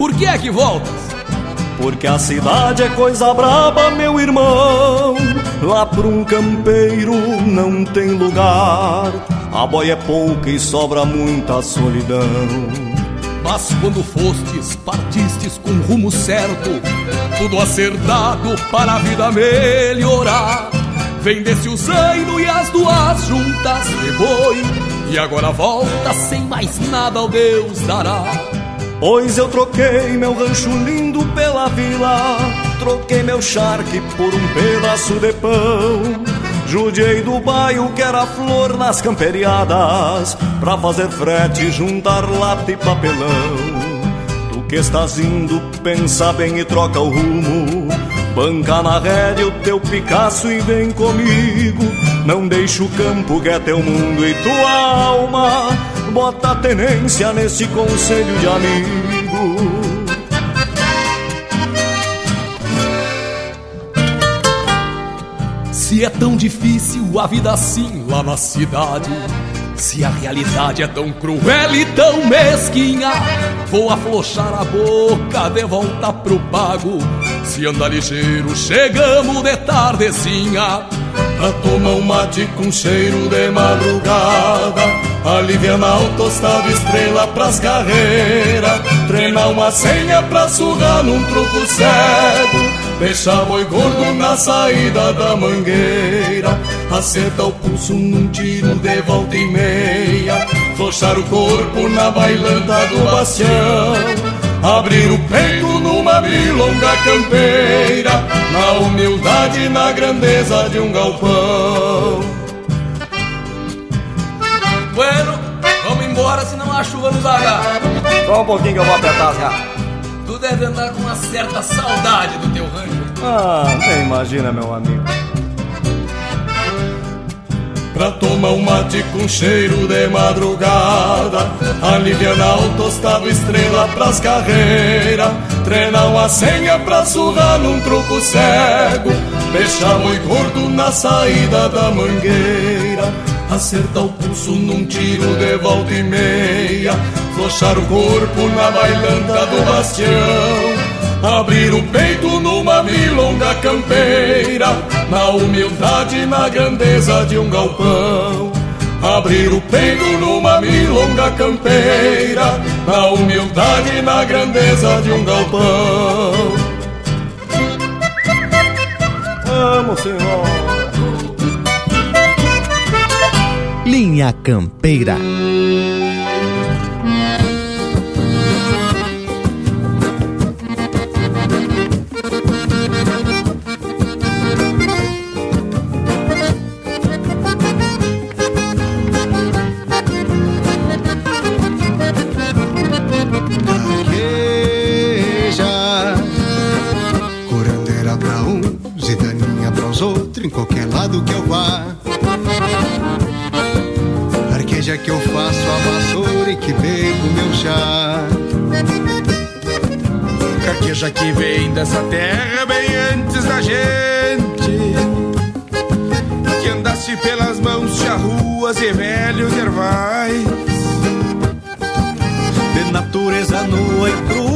[SPEAKER 3] Por que é que voltas?
[SPEAKER 16] Porque a cidade é coisa braba, meu irmão. Lá por um campeiro não tem lugar. A boia é pouca e sobra muita solidão.
[SPEAKER 3] Mas quando fostes, partistes com rumo certo, tudo acertado para a vida melhorar. Vendesse o zaino e as duas juntas de boi E agora volta sem mais nada ao Deus dará
[SPEAKER 16] Pois eu troquei meu rancho lindo pela vila Troquei meu charque por um pedaço de pão Judiei do bairro que era flor nas camperiadas Pra fazer frete juntar lata e papelão Tu que estás indo, pensa bem e troca o rumo Banca na rédea o teu Picasso e vem comigo. Não deixa o campo que é teu mundo e tua alma. Bota tenência nesse conselho de amigo.
[SPEAKER 3] Se é tão difícil a vida assim lá na cidade. Se a realidade é tão cruel e tão mesquinha, vou aflochar a boca de volta pro pago se anda ligeiro, chegamos de tardezinha Pra tomar um mate com cheiro de madrugada. Aliviar o tostado estrela pras carreiras Treinar uma senha pra sugar num truco cego. Deixar boi gordo na saída da mangueira. Acertar o pulso num tiro de volta e meia. Flochar o corpo na bailanta do bastião Abrir o peito numa milonga campeira Na humildade e na grandeza de um galpão.
[SPEAKER 19] Bueno, vamos embora senão a chuva nos agarra.
[SPEAKER 16] Só um pouquinho que eu vou apertar as garras
[SPEAKER 19] Tu deve andar com uma certa saudade do teu rancho.
[SPEAKER 16] Ah, nem imagina meu amigo
[SPEAKER 3] Pra tomar um mate com cheiro de madrugada. Alivianar o tostado estrela pras carreiras Treinar uma senha pra surrar num truco cego. Fechar muito gordo na saída da mangueira. Acertar o pulso num tiro de volta e meia. Flochar o corpo na bailanta do bastião Abrir o peito numa milonga campeira Na humildade e na grandeza de um galpão. Abrir o peito numa milonga campeira Na humildade e na grandeza de um galpão.
[SPEAKER 16] Vamos, senhor.
[SPEAKER 12] Linha Campeira
[SPEAKER 8] cerveja que vem dessa terra bem antes da gente. Que andaste pelas mãos de ruas e velhos ervais.
[SPEAKER 20] De natureza nua e crua,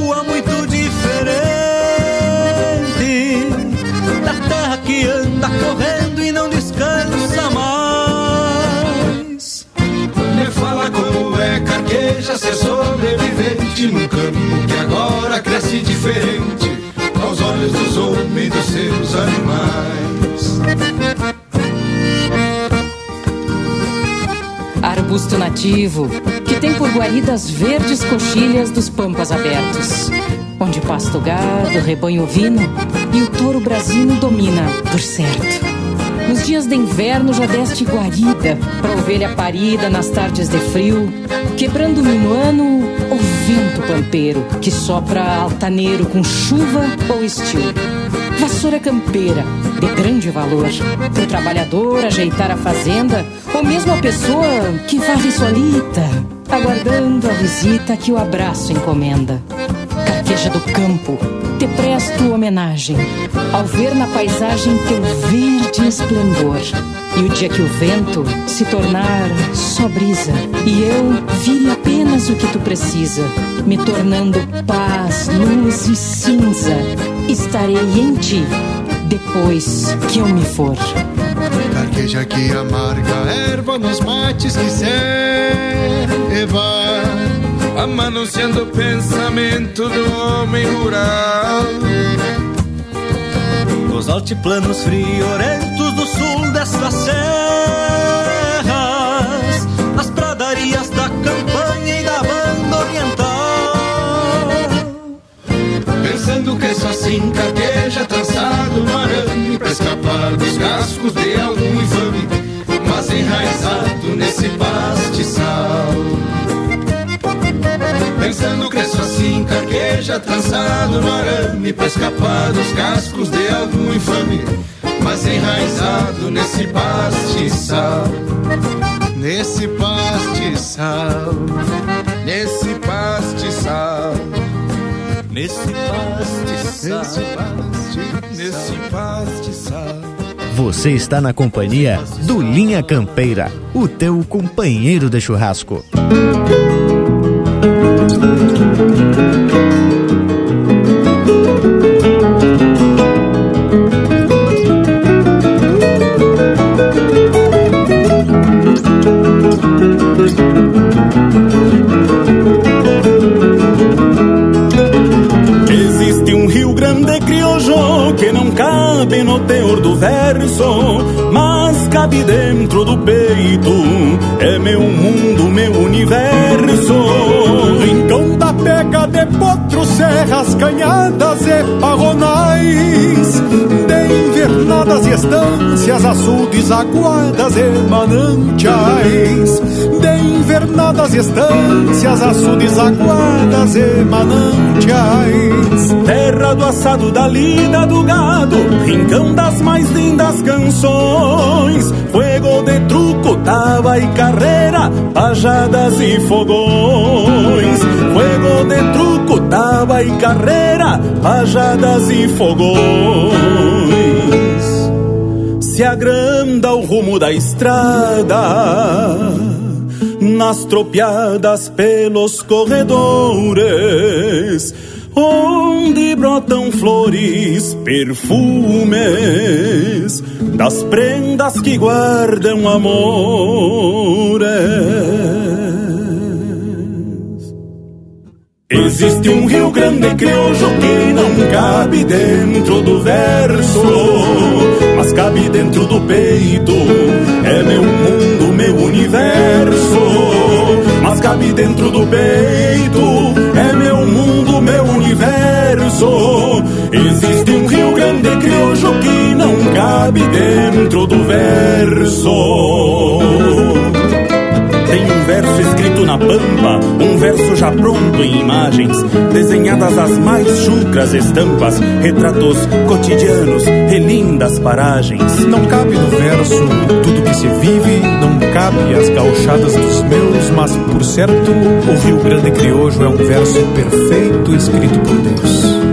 [SPEAKER 8] carqueja ser sobrevivente num campo que agora cresce diferente aos olhos dos homens e dos seus animais.
[SPEAKER 21] Arbusto nativo que tem por guaridas verdes coxilhas dos pampas abertos, onde pasto gado, rebanho ovino e o touro brasino domina por certo. Nos dias de inverno já deste guarida pra ovelha parida nas tardes de frio, quebrando minuano o vento pampeiro que sopra altaneiro com chuva ou estio. Vassoura campeira, de grande valor, pro trabalhador ajeitar a fazenda, ou mesmo a pessoa que varre solita, aguardando a visita que o abraço encomenda. Carqueja do campo, te presto homenagem ao ver na paisagem teu verde esplendor. E o dia que o vento se tornar só brisa e eu vire apenas o que tu precisa, me tornando paz, luz e cinza, estarei em ti depois que eu me for.
[SPEAKER 8] Carqueja que amarga erva nos mates que serva amanunciando o pensamento do homem rural.
[SPEAKER 20] Nos altiplanos friorentos do sul da
[SPEAKER 16] das serras, as pradarias da campanha e da banda oriental.
[SPEAKER 8] Pensando que só assim carqueja trançado no arame pra escapar dos cascos de algum infame, mas enraizado nesse pastiçal. Pensando só assim carqueja trançado no arame pra escapar dos cascos de algum infame, mas enraizado nesse pastiçal.
[SPEAKER 22] Nesse pastiçal, nesse pastiçal,
[SPEAKER 16] nesse pastiçal,
[SPEAKER 22] nesse pastiçal.
[SPEAKER 23] Você está na companhia do Linha Campeira, o teu companheiro de churrasco.
[SPEAKER 16] Dentro do peito. É meu mundo, meu universo.
[SPEAKER 7] Serras, canhadas e parronais De invernadas e estâncias, açudes, aguadas e manantiais De invernadas e estâncias, açudes, aguadas e manantiais
[SPEAKER 16] Terra do assado, da lida, do gado, rincão das mais lindas canções. Fuego de truco, tava e carreira, pajadas e fogões. Fuego de truco, tava e carreira, pajadas e fogões. Se agranda o rumo da estrada nas tropiadas pelos corredores, onde brotam flores, perfumes das prendas que guardam amores. Existe um Rio Grande crioulo que não cabe dentro do verso, mas cabe dentro do peito. É meu mundo, meu universo, mas cabe dentro do peito. É meu mundo, meu universo. Existe um Rio Grande crioulo que não cabe dentro do verso. Pampa, um verso já pronto em imagens, desenhadas as mais chucras estampas, retratos cotidianos, relindas paragens.
[SPEAKER 24] Não cabe no verso tudo que se vive, não cabe as gauchadas dos meus, mas por certo, o Rio Grande Criojo é um verso perfeito escrito por Deus.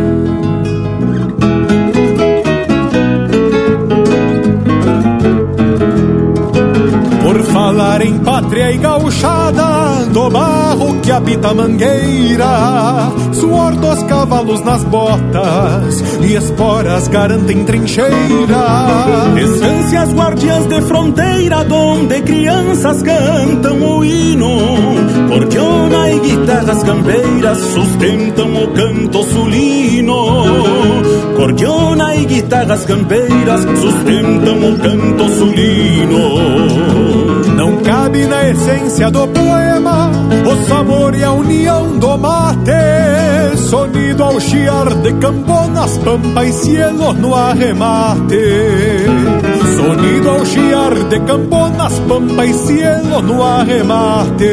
[SPEAKER 7] Barro que habita a mangueira, suor dos cavalos nas botas e esporas garantem trincheira.
[SPEAKER 16] Estâncias guardiãs de fronteira, donde crianças cantam o hino, cordiona e guitarras campeiras sustentam o canto sulino. Cordiona e guitarras campeiras sustentam o canto sulino.
[SPEAKER 7] Não cabe na essência do poema o sabor e a união do mate, sonido ao chiar de camponas, pampa e cielo no arremate. Sonido ao chiar de camponas, pampa e cielo no arremate.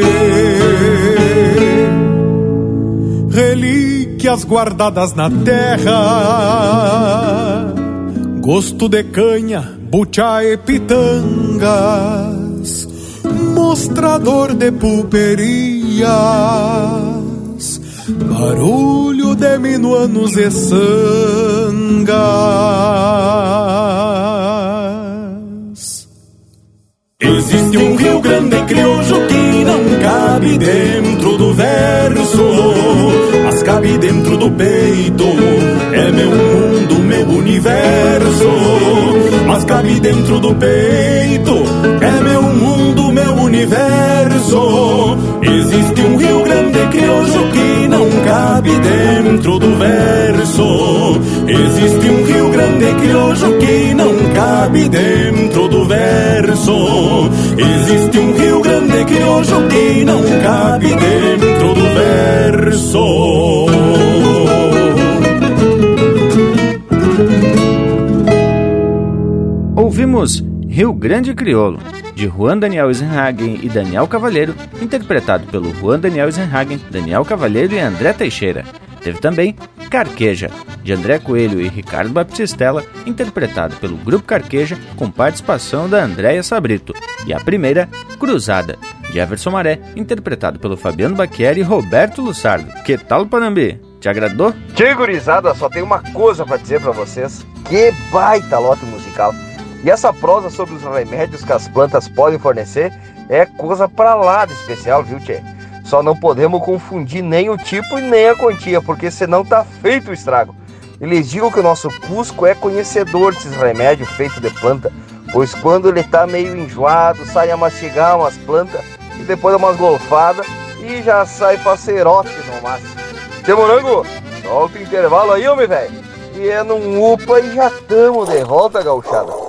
[SPEAKER 7] Relíquias guardadas na terra, gosto de canha, bucha e pitangas mostrador de pulperias, barulho de minuanos e sangas.
[SPEAKER 16] Existe um Rio Grande crioulo que não cabe dentro do verso, mas cabe dentro do peito. É meu mundo, meu universo, mas cabe dentro do peito. Existe um Rio Grande crioujo que não cabe dentro do verso. Existe um Rio Grande crioujo que não cabe dentro do verso. Existe um Rio Grande crioujo que não cabe dentro do verso.
[SPEAKER 2] Ouvimos Rio Grande Crioulo de Juan Daniel Eisenhagen e Daniel Cavalheiro, interpretado pelo Juan Daniel Eisenhagen, Daniel Cavalheiro e André Teixeira. Teve também Carqueja, de André Coelho e Ricardo Baptistella, interpretado pelo Grupo Carqueja, com participação da Andréia Sabrito. E a primeira, Cruzada, de Everson Maré, interpretado pelo Fabiano Baquieri e Roberto Lussardo. Que tal, Panambi? Te agradou?
[SPEAKER 6] Que gurizada, só tem uma coisa para dizer para vocês. Que baita lote musical. E essa prosa sobre os remédios que as plantas podem fornecer é coisa para lá de especial, viu, Tchê? Só não podemos confundir nem o tipo e nem a quantia, porque senão tá feito o estrago. E lhes digo que o nosso Cusco é conhecedor desses remédios feitos de planta, pois quando ele tá meio enjoado, sai a mastigar umas plantas e depois dá umas golfadas e já sai facerote no máximo. Seu morango, solta o intervalo aí, homem velho. E é num UPA e já tamo de volta, gauchada.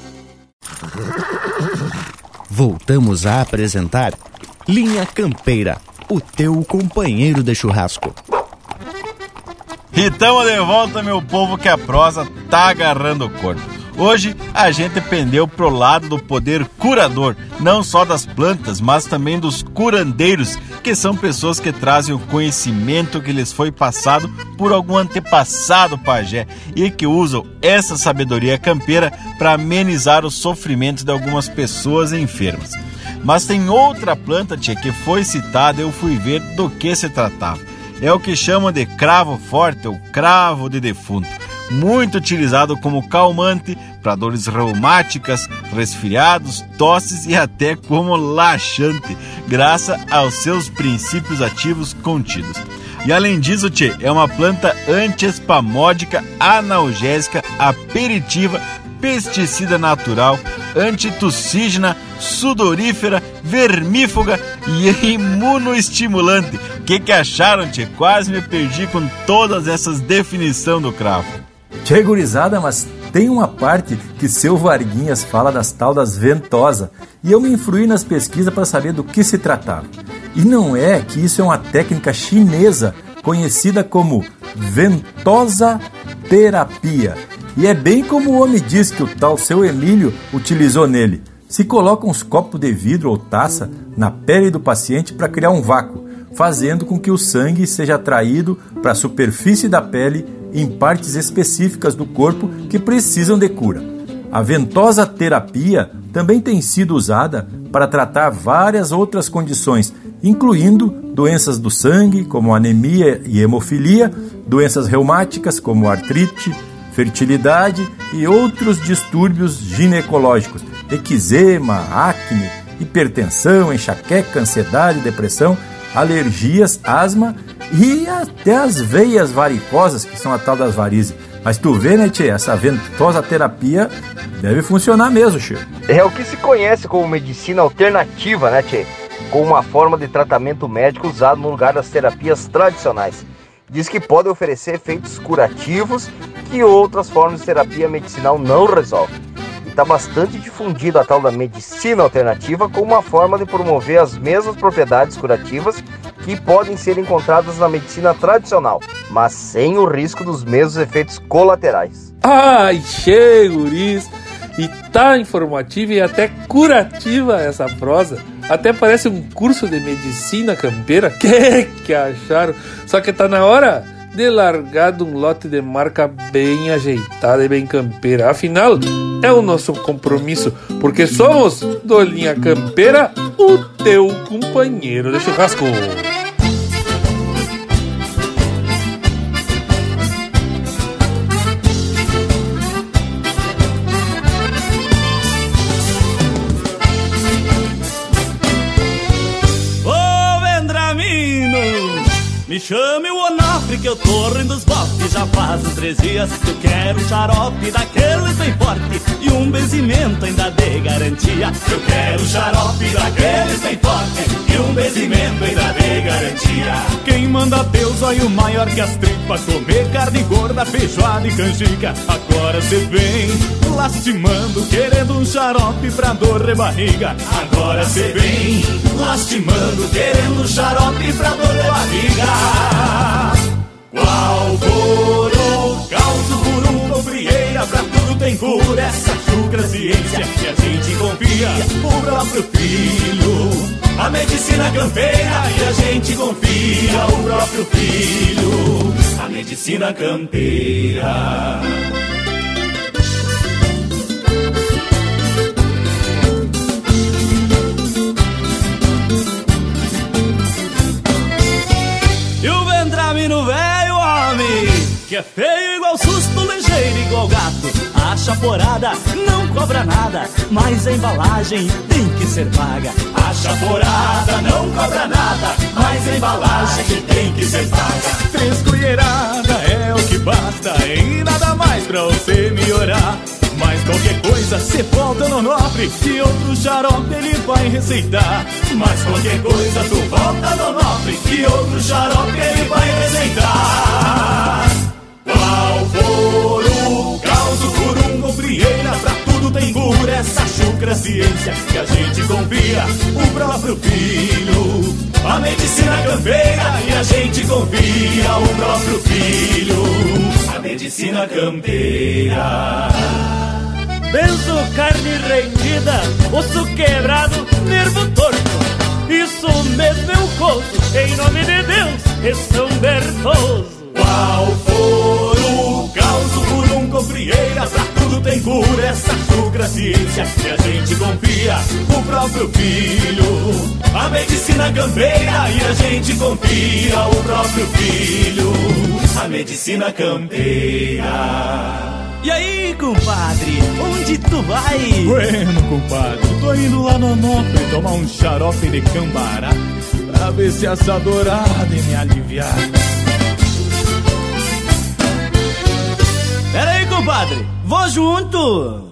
[SPEAKER 23] Voltamos a apresentar Linha Campeira, o teu companheiro de churrasco.
[SPEAKER 5] E tamo de volta, meu povo, que a prosa tá agarrando o corpo. Hoje a gente pendeu pro lado do poder curador, não só das plantas, mas também dos curandeiros, que são pessoas que trazem o conhecimento que lhes foi passado por algum antepassado pajé e que usam essa sabedoria campeira para amenizar o sofrimento de algumas pessoas enfermas. Mas tem outra planta, tia, que foi citada, eu fui ver do que se tratava. É o que chamam de cravo forte ou cravo de defunto muito utilizado como calmante para dores reumáticas, resfriados, tosses e até como laxante, graças aos seus princípios ativos contidos. E além disso, tchê, é uma planta antiespamódica, analgésica, aperitiva, pesticida natural, antitussígena, sudorífera, vermífuga e imunoestimulante. O que, que acharam, tchê? Quase me perdi com todas essas definições do cravo.
[SPEAKER 1] Tchê gurizada, mas tem uma parte que seu Varguinhas fala das tal das ventosa e eu me influí nas pesquisas para saber do que se tratava. E não é que isso é uma técnica chinesa conhecida como ventosa terapia. E é bem como o homem diz que o tal seu Emílio utilizou nele. Se coloca uns copos de vidro ou taça na pele do paciente para criar um vácuo, fazendo com que o sangue seja atraído para a superfície da pele em partes específicas do corpo que precisam de cura. A ventosa terapia também tem sido usada para tratar várias outras condições, incluindo doenças do sangue, como anemia e hemofilia, doenças reumáticas, como artrite, fertilidade e outros distúrbios ginecológicos, eczema, acne, hipertensão, enxaqueca, ansiedade, depressão, alergias, asma e até as veias varicosas, que são a tal das varizes. Mas tu vê, né, Tchê, essa ventosa terapia deve funcionar mesmo, Tchê.
[SPEAKER 6] É o que se conhece como medicina alternativa, né, Tchê? Com uma forma de tratamento médico usado no lugar das terapias tradicionais. Diz que pode oferecer efeitos curativos que outras formas de terapia medicinal não resolvem. Está bastante difundida a tal da medicina alternativa como uma forma de promover as mesmas propriedades curativas que podem ser encontradas na medicina tradicional, mas sem o risco dos mesmos efeitos colaterais.
[SPEAKER 4] Ai, chego, guris! E tá informativa e até curativa essa prosa. Até parece um curso de medicina campeira. Que que acharam? Só que tá na hora de largar um lote de marca bem ajeitada e bem campeira. Afinal, é o nosso compromisso, porque somos do Linha Campeira, o teu companheiro de churrasco.
[SPEAKER 20] chame o que eu tô rindo os bofes Já faz uns três dias que eu quero um xarope daqueles bem forte E um benzimento ainda de garantia. Eu quero um xarope daqueles bem forte E um benzimento ainda de garantia.
[SPEAKER 7] Quem manda Deus olha o maior que as tripas Comer carne gorda, feijoada e canjica. Agora cê vem lastimando Querendo um xarope pra dor de barriga.
[SPEAKER 20] Agora cê vem lastimando Querendo um xarope pra dor de barriga qual for o caos, por frieira, pra tudo tem cura. Essa chucra ciência que a gente confia, o próprio filho. A medicina campeira e a gente confia, o próprio filho. A medicina campeira. É feio igual susto, ligeiro igual gato. A chaporada não cobra nada, mas a embalagem tem que ser paga. A chaporada não cobra nada, mas a embalagem tem que ser paga.
[SPEAKER 7] Três colherada é o que basta E nada mais pra você melhorar Mas qualquer coisa cê volta no nobre E outro xarope ele vai receitar
[SPEAKER 20] Mas qualquer coisa tu volta no nobre E outro xarope ele vai receitar Qual for o caos, curungo, frieira Pra tudo tem cura, essa chucra ciência Que a gente confia, o próprio filho a medicina campeira e a gente confia o próprio filho. A medicina campeira.
[SPEAKER 25] Benzo, carne rendida, osso quebrado, nervo torto. Isso mesmo eu cozo, em nome de Deus, e São Bertoso.
[SPEAKER 20] Qual for o caos, por um cofrieira, pra tudo tem cura, essa chucra ciência que a gente confia, o próprio filho. A medicina campeira e a gente confia, o próprio filho. A medicina campeira.
[SPEAKER 25] E aí, compadre, onde tu vai?
[SPEAKER 7] Bueno, compadre, tô indo lá no Onofre tomar um xarope de cambará Pra ver se essa dourada me aliviar
[SPEAKER 20] compadre, vou junto!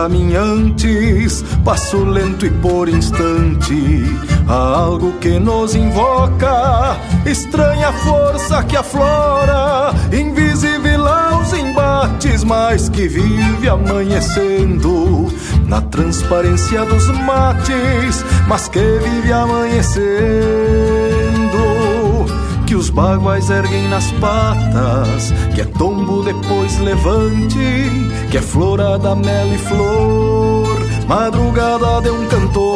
[SPEAKER 12] Caminhantes, passo lento e por instante, há algo que nos invoca, estranha força que aflora, invisível aos embates, mas que vive amanhecendo na transparência dos mates, mas que vive amanhecendo baguais erguem nas patas, que é tombo depois levante, que é florada, mel e flor, madrugada de um cantor,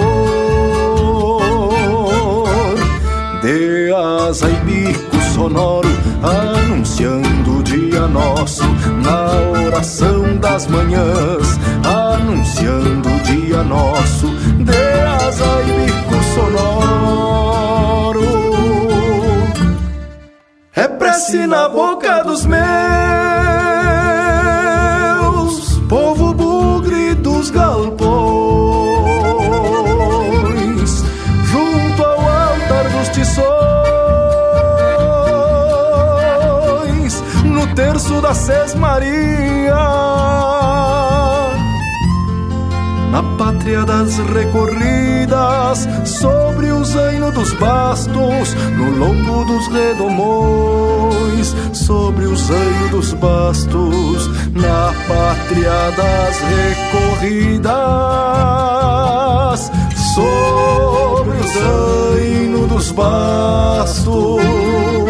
[SPEAKER 12] de asa e bico sonoro, anunciando o dia nosso, na oração das manhãs, anunciando o dia nosso, de asa e bico Prece na boca dos meus, povo bugre dos galpões, junto ao altar dos tições, no terço da Sesmaria. Na pátria das recorridas, sobre o zaino dos bastos, no lombo dos redomões, sobre o zaino dos bastos, na pátria das recorridas, sobre o zaino dos bastos.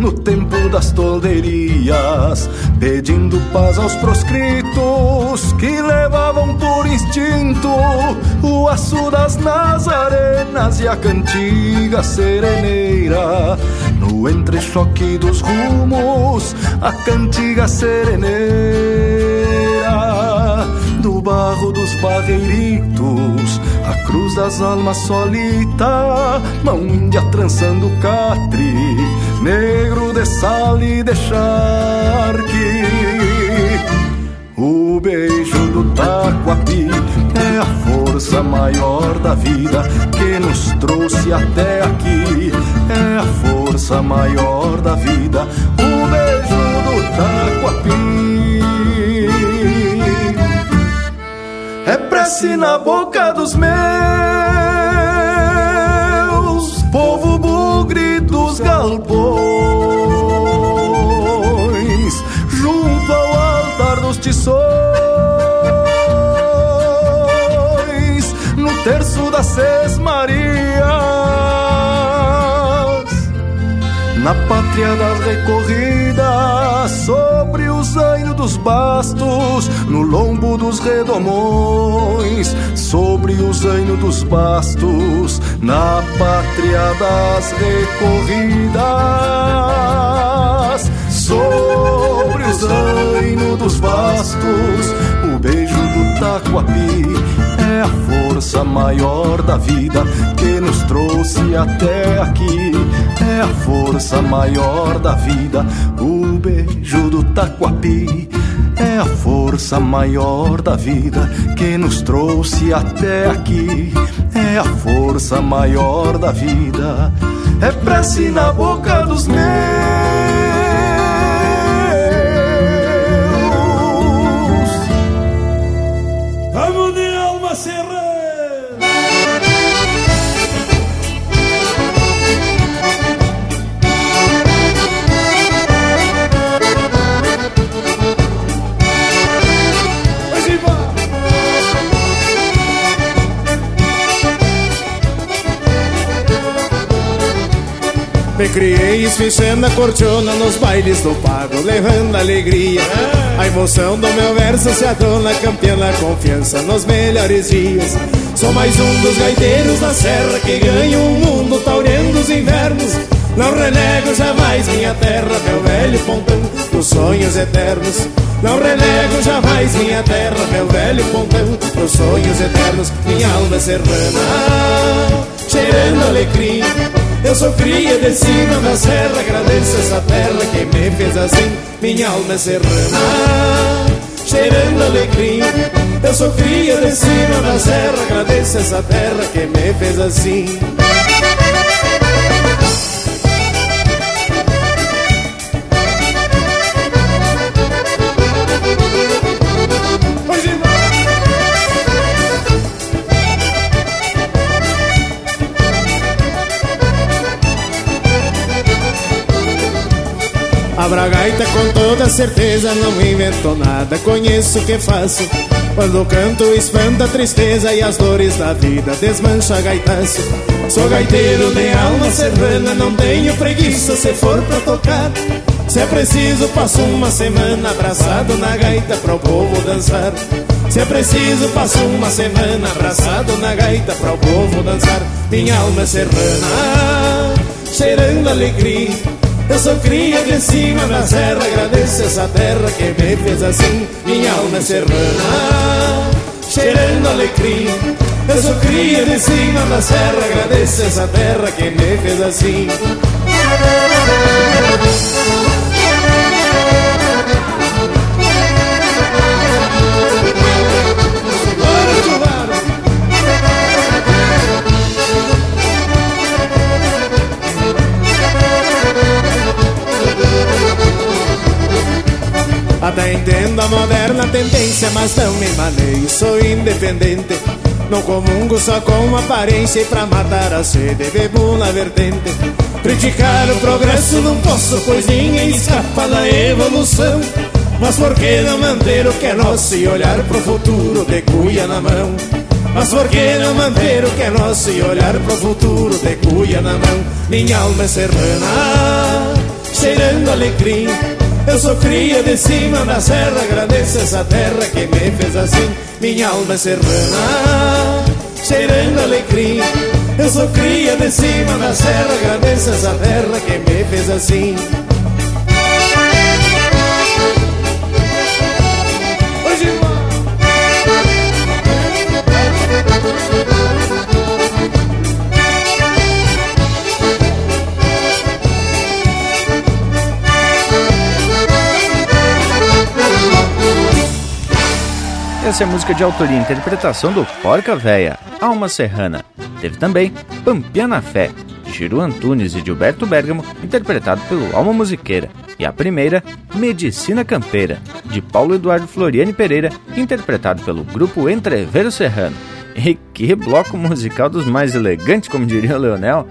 [SPEAKER 12] No tempo das tolderias, pedindo paz aos proscritos que levavam por instinto o aço das nazarenas e a cantiga sereneira. No entrechoque dos rumos, a cantiga sereneira do barro dos barreiritos, a cruz das almas solita, mão índia trançando catre, negro de sal e de charque. O beijo do taquapi é a força maior da vida que nos trouxe até aqui. É a força maior da vida. O beijo do taquapi é prece na boca dos meus, povo bugre dos galpões, na pátria das recorridas, sobre o zaino dos bastos, no lombo dos redomões, sobre o zaino dos bastos, na pátria das recorridas, sobre o zaino dos bastos, o beijo do taquapi é a força maior da vida que nos trouxe até aqui. É a força maior da vida, o beijo do taquapi. É a força maior da vida que nos trouxe até aqui. É a força maior da vida. É prece na boca dos meus.
[SPEAKER 26] Me criei esfichando a cordiona nos bailes do pago, levando alegria. A emoção do meu verso se adona, campeando a confiança nos melhores dias. Sou mais um dos gaiteiros da serra que ganha o mundo taurendo os invernos. Não renego jamais minha terra, meu velho pontão dos sonhos eternos. Não renego jamais minha terra, meu velho pontão dos sonhos eternos. Minha alma serrana, cheirando alecrim. Eu sou cria de cima da serra, agradeço essa terra que me fez assim. Minha alma é serrana, cheirando alecrim. Eu sou cria cima da serra, agradeço essa terra que me fez assim. A bragaita com toda certeza não invento nada, conheço o que faço. Quando canto espanta a tristeza e as dores da vida desmancha gaitaço. Sou gaiteiro de alma serrana, não tenho preguiça se for pra tocar. Se é preciso passo uma semana abraçado na gaita pro povo dançar. Se é preciso passo uma semana abraçado na gaita pro povo dançar. Minha alma é serrana, cheirando alegria. Eu sou cria de cima da serra, agradeço essa terra que me fez assim. Minha alma é serrana, cheirando alecrim. Eu sou cria de cima da serra, agradeço essa terra que me fez assim. Até entendo a moderna tendência, mas não me maneio, sou independente. Não comungo só com aparência e pra matar a sede bebo na vertente. Criticar o progresso não posso, pois ninguém escapa da evolução. Mas por que não manter o que é nosso e olhar pro futuro de cuia na mão? Mas por que não manter o que é nosso e olhar pro futuro de cuia na mão? Minha alma é serrana, cheirando alecrim. Eu sou cria de cima da serra, agradeço essa terra que me fez assim. Minha alma é serrana, cheirando alecrim. Eu sou cria de cima da serra, agradeço essa terra que me fez assim.
[SPEAKER 2] Essa é música de autoria e interpretação do Porca Véia, Alma Serrana. Teve também Pampiana Fé, de Giro Antunes e Gilberto Bergamo, interpretado pelo Alma Musiqueira. E a primeira, Medicina Campeira, de Paulo Eduardo Floriane Pereira, interpretado pelo grupo Entreveiro Serrano. E que bloco musical dos mais elegantes, como diria o Leonel.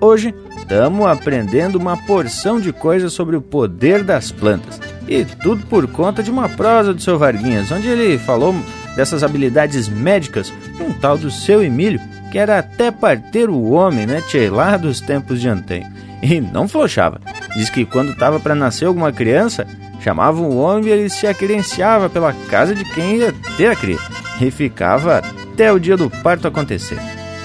[SPEAKER 2] Hoje estamos aprendendo uma porção de coisas sobre o poder das plantas. E tudo por conta de uma prosa do seu Varguinhas, onde ele falou dessas habilidades médicas de um tal do seu Emílio, que era até parteiro homem, né, tchê, lá dos tempos de antanho. E não flochava. Diz que quando estava para nascer alguma criança, chamava o homem e ele se acredenciava pela casa de quem ia ter a cria. E ficava até o dia do parto acontecer.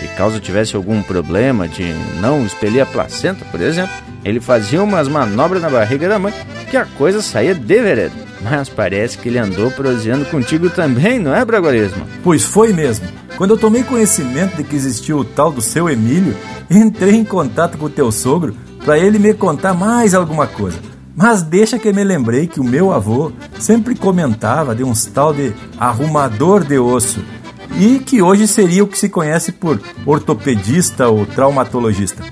[SPEAKER 2] E caso tivesse algum problema de não expelir a placenta, por exemplo, ele fazia umas manobras na barriga da mãe que a coisa saía de vereda. Mas parece que ele andou proseando contigo também, não é, Braguarismo?
[SPEAKER 1] Pois foi mesmo. Quando eu tomei conhecimento de que existia o tal do seu Emílio, entrei em contato com o teu sogro para ele me contar mais alguma coisa. Mas deixa que me lembrei que o meu avô sempre comentava de uns tal de arrumador de osso e que hoje seria o que se conhece por ortopedista ou traumatologista.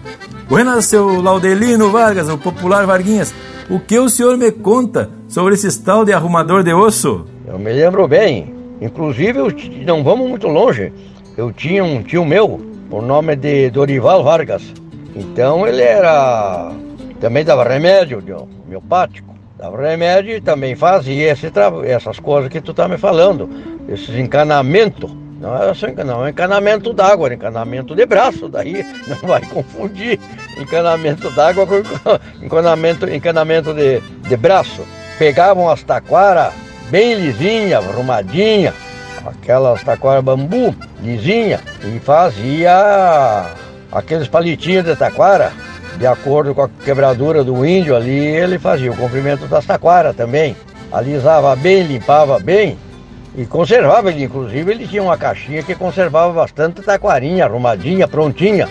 [SPEAKER 1] Buenas, seu Laudelino Vargas, o popular Varguinhas. O que o senhor me conta sobre esse tal de arrumador de osso?
[SPEAKER 14] Eu me lembro bem. Inclusive, não vamos muito longe. Eu tinha um tio meu, o nome de Dorival Vargas. Então ele era. Também dava remédio, homeopático. Dava remédio e também fazia esse essas coisas que tu tá me falando. Esses encanamentos não era só encanamento, não, encanamento d'água, encanamento de braço, daí não vai confundir encanamento d'água com encanamento, encanamento de, de braço. Pegavam as taquaras bem lisinha, arrumadinha, aquelas taquaras bambu lisinha, e fazia aqueles palitinhos de taquara, de acordo com a quebradura do índio ali, ele fazia o comprimento das taquaras também. Alisava bem, limpava bem, e conservava ele, inclusive, ele tinha uma caixinha que conservava bastante taquarinha, arrumadinha, prontinha.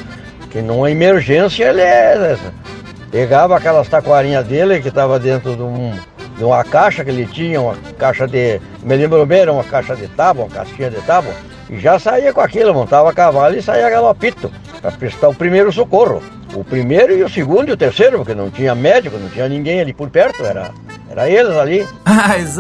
[SPEAKER 14] Que numa emergência ele é, pegava aquelas taquarinhas dele que estava dentro de, um, de, uma caixa que ele tinha, uma caixa de. Me lembro bem, era uma caixa de tábua, uma caixinha de tábua, e já saía com aquilo, montava a cavalo e saía galopito, para prestar o primeiro socorro. O primeiro e o segundo e o terceiro, porque não tinha médico, não tinha ninguém ali por perto, era era eles ali.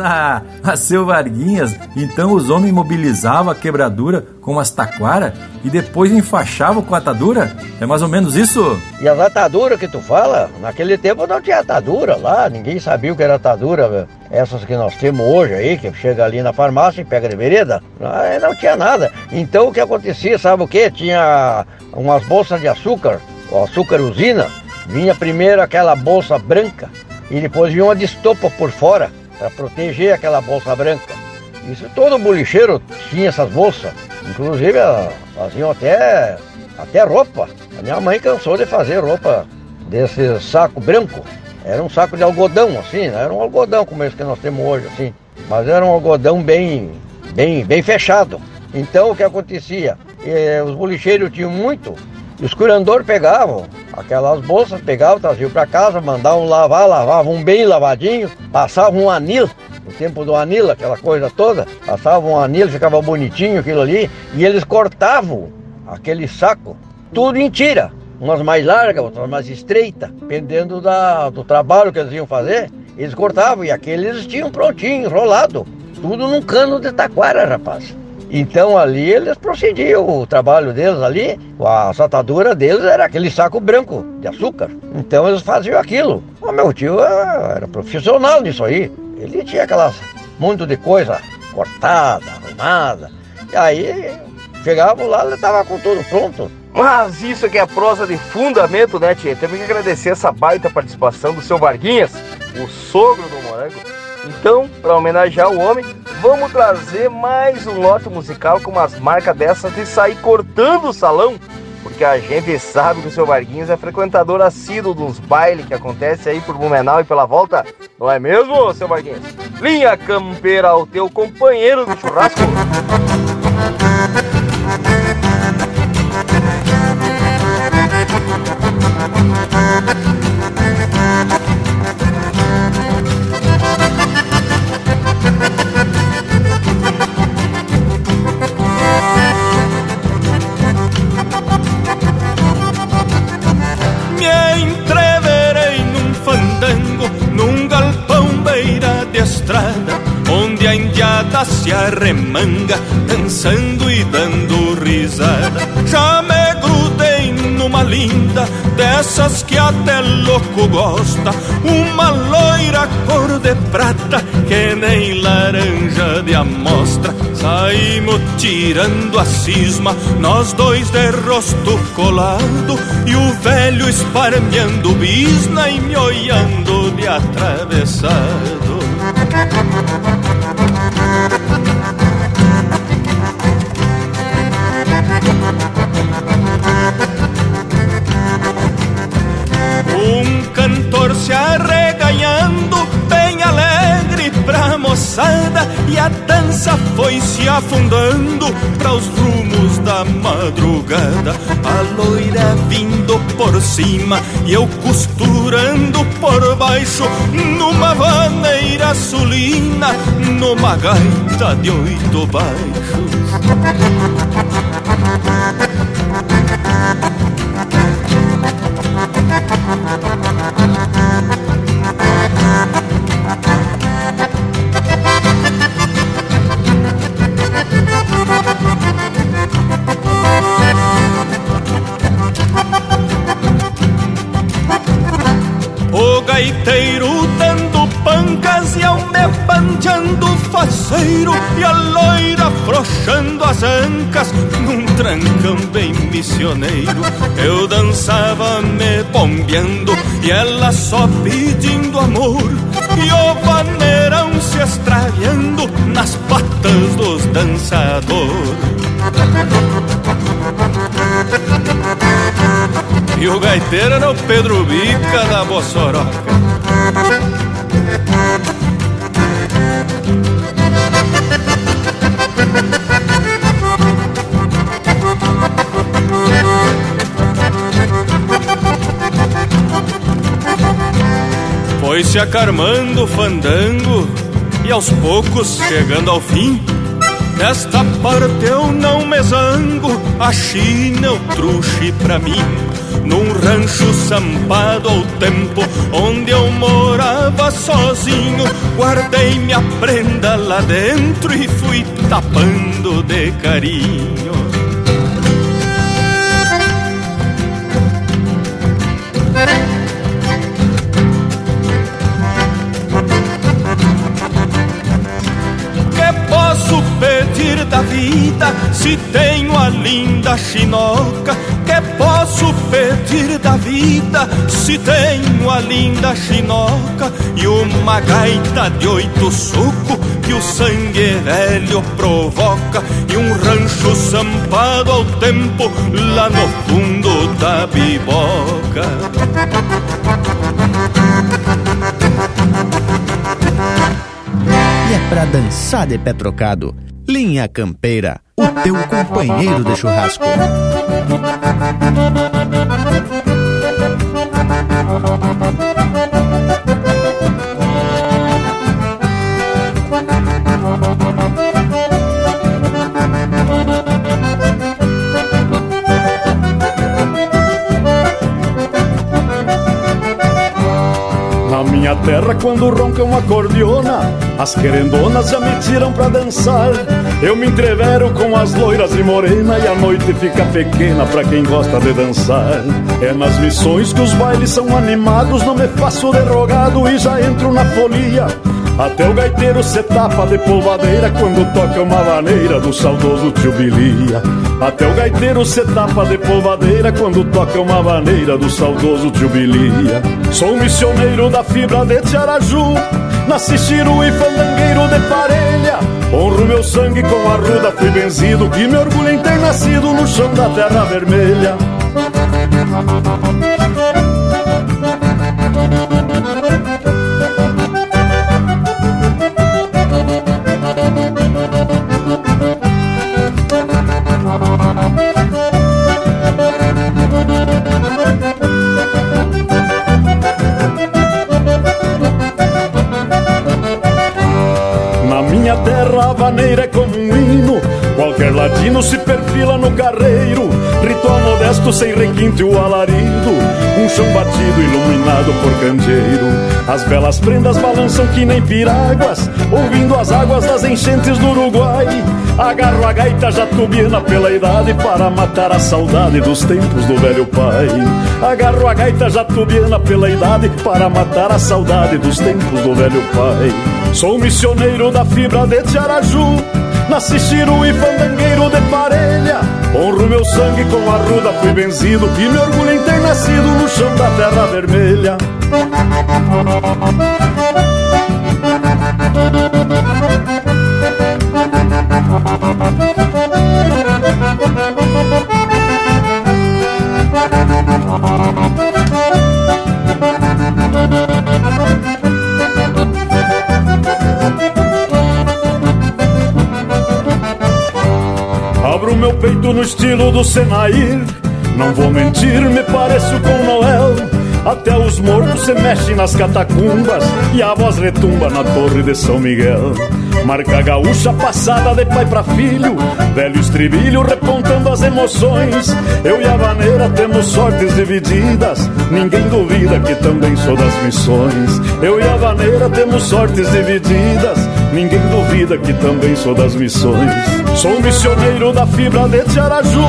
[SPEAKER 1] Ah, a seu Varguinhas. Então os homens mobilizavam a quebradura com as taquaras e depois enfaixavam com a atadura? É mais ou menos isso?
[SPEAKER 14] E as ataduras que tu fala, naquele tempo não tinha atadura lá, ninguém sabia o que era atadura. Essas que nós temos hoje aí, que chega ali na farmácia e pega de vereda, não tinha nada. Então o que acontecia, sabe o que? Tinha umas bolsas de açúcar, açúcar usina, vinha primeiro aquela bolsa branca e depois vinha uma de estopa por fora para proteger aquela bolsa branca. Isso todo bolicheiro tinha essas bolsas, inclusive faziam até, até roupa. A minha mãe cansou de fazer roupa desse saco branco. Era um saco de algodão, assim, não era um algodão como esse que nós temos hoje, assim. Mas era um algodão bem, bem, bem fechado. Então o que acontecia? Eh, os bolicheiros tinham muito, os curandores pegavam aquelas bolsas, pegavam, traziam para casa, mandavam lavar, lavavam bem lavadinho, passavam um anil, no tempo do anil, aquela coisa toda, passavam um anil, ficava bonitinho aquilo ali, e eles cortavam aquele saco, tudo em tira, umas mais largas, outras mais estreitas, dependendo da, do trabalho que eles iam fazer, eles cortavam, e aqueles tinham prontinho, enrolado, tudo num cano de taquara, rapaz. Então ali eles procediam, o trabalho deles ali, a satadura deles era aquele saco branco de açúcar. Então eles faziam aquilo. O meu tio era profissional nisso aí. Ele tinha aquelas muito de coisa cortada, arrumada. E aí
[SPEAKER 27] Chegávamos lá, ele tava com tudo pronto.
[SPEAKER 6] Mas isso aqui é prosa de fundamento, né, Tia? Temos que agradecer essa baita participação do seu Varguinhas, o sogro do Morango. Então, para homenagear o homem, vamos trazer mais um lote musical com umas marcas dessas de sair cortando o salão. Porque a gente sabe que o seu Varguinhas é frequentador assíduo dos bailes que acontece aí por Blumenau e pela volta. Não é mesmo, seu Varguinhas? Linha Campeira, o teu companheiro de churrasco.
[SPEAKER 16] Estrada, onde a indiada se arremanga, dançando e dando risada. Já me grudei numa linda, dessas que até louco gosta, uma loira cor de prata, que nem laranja de amostra. Saímos tirando a cisma, nós dois de rosto colado, e o velho esparmeando bisna e me olhando de atravessado. Um e a dança foi se afundando para os rumos da madrugada. A loira vindo por cima e eu costurando por baixo, numa vaneira sulina, numa gaita de oito baixos. O gaiteiro dando pancas e eu me faceiro E a loira afrouxando as ancas num trancão bem missioneiro Eu dançava me bombeando e ela só pedindo amor E o vaneirão se extraviando nas patas dos dançadores e o gaiteiro era o Pedro Bica da Bossoroca. Foi se acarmando o fandango e aos poucos chegando ao fim. Nesta parte eu não me zango, a China o truxe pra mim. Num rancho sampado ao tempo, onde eu morava sozinho, guardei minha prenda lá dentro e fui tapando de carinho. Que posso pedir da vida se tenho a linda chinoca? Que posso pedir da vida se tenho a linda chinoca e uma gaita de oito suco que o sangue velho provoca e um rancho sampado ao tempo lá no fundo da biboca?
[SPEAKER 2] E é pra dançar de pé trocado. Linha Campeira, o teu companheiro de churrasco.
[SPEAKER 28] Na minha terra, quando ronca uma cordiona, as querendonas já me tiram pra dançar. Eu me entrevero com as loiras e morena e a noite fica pequena pra quem gosta de dançar. É nas missões que os bailes são animados, não me faço derrogado e já entro na folia. Até o gaiteiro se tapa de polvadeira quando toca uma maneira do saudoso tio Bilia. Até o gaiteiro se tapa de polvadeira quando toca uma maneira do saudoso tio Bilia. Sou missioneiro da fibra de Tiaraju, nasci chiru e fandangueiro de parelha. Honro meu sangue com a ruda, fui benzido e me orgulho em ter nascido no chão da terra vermelha. Vaneira é como um hino. Qualquer ladino se perfila no carreiro. Ritual modesto, sem requinte o alarido. Um chão batido, iluminado por candeeiro. As belas prendas balançam que nem piráguas. Ouvindo as águas das enchentes do Uruguai. Agarro a gaita jatubiana pela idade para matar a saudade dos tempos do velho pai. Agarro a gaita jatubiana pela idade para matar a saudade dos tempos do velho pai. Sou missioneiro da fibra de Tiaraju, nasci chiru e fandangueiro de parelha. Honro meu sangue com a ruda, fui benzido e me orgulho em ter nascido no chão da terra vermelha. Abro meu peito no estilo do Senair. Não vou mentir, me pareço com Noel. Até os mortos se mexem nas catacumbas e a voz retumba na torre de São Miguel. Marca gaúcha passada de pai pra filho, velho estribilho repontando as emoções. Eu e a vaneira temos sortes divididas, ninguém duvida que também sou das missões. Eu e a vaneira temos sortes divididas, ninguém duvida que também sou das missões. Sou missioneiro da fibra de Tiaraju,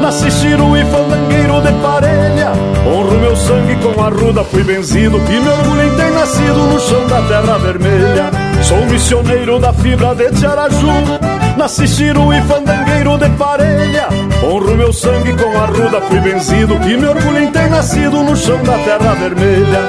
[SPEAKER 28] nasci chiru e fandangueiro de parelha. Honro meu sangue com a ruda, fui benzido e me orgulho em ter nascido no chão da terra vermelha. Sou missioneiro da fibra de Tiaraju, nasci chiru e fandangueiro de parelha. Honro meu sangue com a ruda, fui benzido e me orgulho em ter nascido no chão da terra vermelha.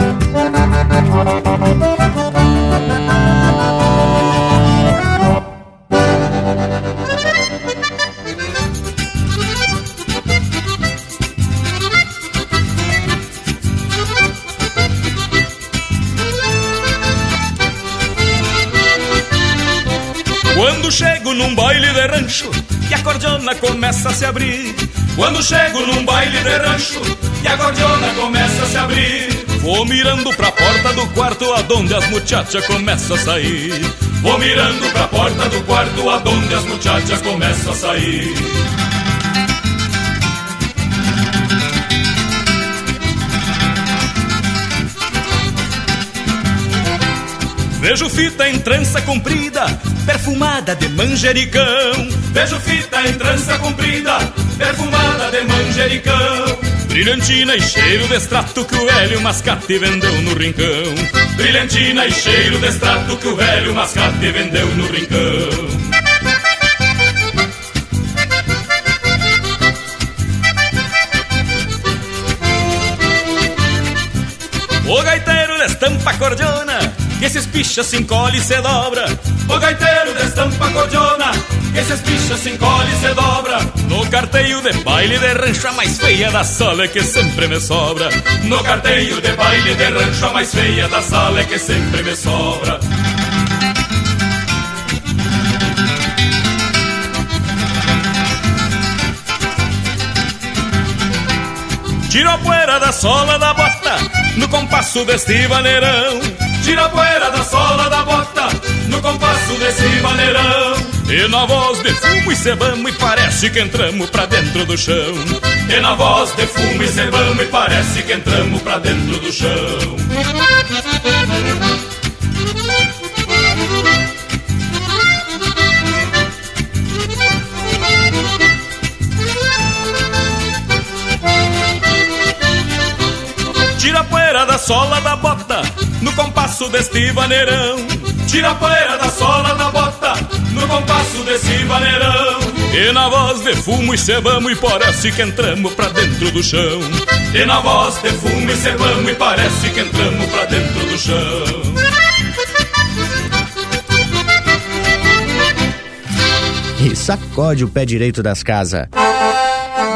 [SPEAKER 29] Num baile de rancho e a cordiona começa a se abrir. Quando chego num baile de rancho e a cordiona começa a se abrir. Vou mirando pra porta do quarto aonde as muchachas começam a sair. Vou mirando pra porta do quarto aonde as muchachas começam a sair. Vejo fita em trança comprida, perfumada de manjericão. Vejo fita em trança comprida, perfumada de manjericão. Brilhantina e cheiro de extrato que o velho mascate vendeu no rincão. Brilhantina e cheiro de extrato que o velho mascate vendeu no rincão. Pichas se encolhe e se dobra. O gaiteiro destampa a cordiona, que esses pichas se encolhe e se dobra. No carteio de baile de rancho a mais feia da sala é que sempre me sobra. No carteio de baile de rancho a mais feia da sala é que sempre me sobra. Tiro a poeira da sola da bota no compasso deste vaneirão. Tira a poeira da sola da bota no compasso desse maneirão. E na voz de fumo e cebamos e parece que entramos pra dentro do chão. E na voz de fumo e cebamos e parece que entramos pra dentro do chão. Tira a poeira da sola da bota no compasso deste vaneirão. Tira a poeira da sola da bota no compasso desse vaneirão.
[SPEAKER 30] E na voz de fumo e cebamos e parece que entramos pra dentro do chão.
[SPEAKER 29] E na voz de fumo e cebamos e parece que entramos pra dentro do chão.
[SPEAKER 23] E sacode o pé direito das casas.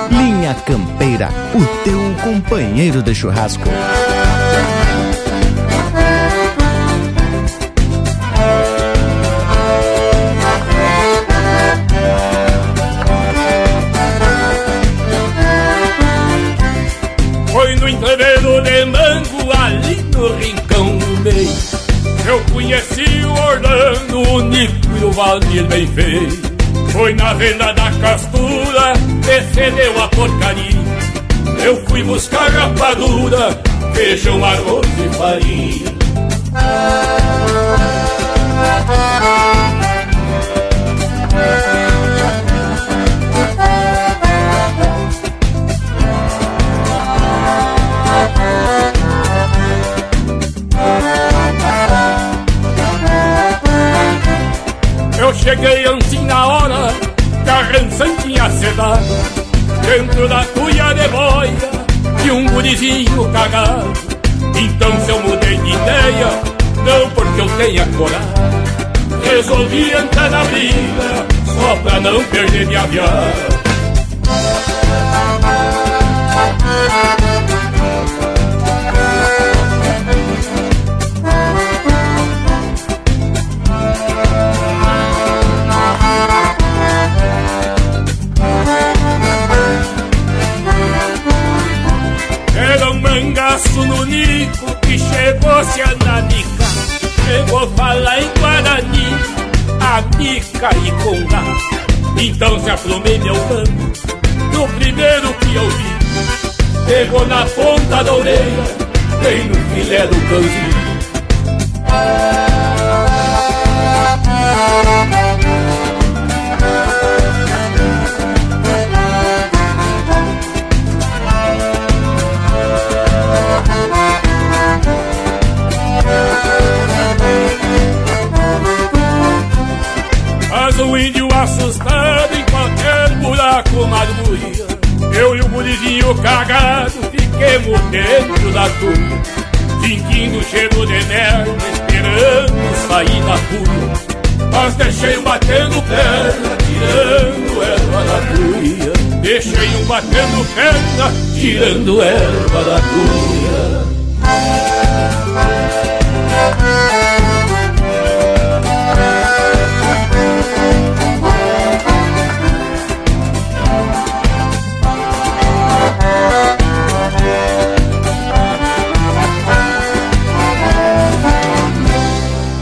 [SPEAKER 23] Linha Campeira, o teu companheiro de churrasco.
[SPEAKER 3] Bem feio Foi na venda da castura, descendeu a porcaria. Eu fui buscar rapadura, feijão, arroz e farinha Eu cheguei assim na hora rança tinha sedado. Dentro da cuia de boia e um gurizinho cagado. Então se eu mudei de ideia, não porque eu tenha coragem. Resolvi entrar na briga, só pra não perder minha viagem Nico que chegou-se a nanica Chegou falar em Guarani, amica e condá Então se aprumei meu mano, no primeiro que eu vi. Pegou na ponta da orelha, bem no filé do cãozinho da tua Fingindo cheiro de merda, esperando sair da cuia Mas deixei um batendo perna, tirando erva da cuia. Deixei um batendo perna, tirando erva da cuia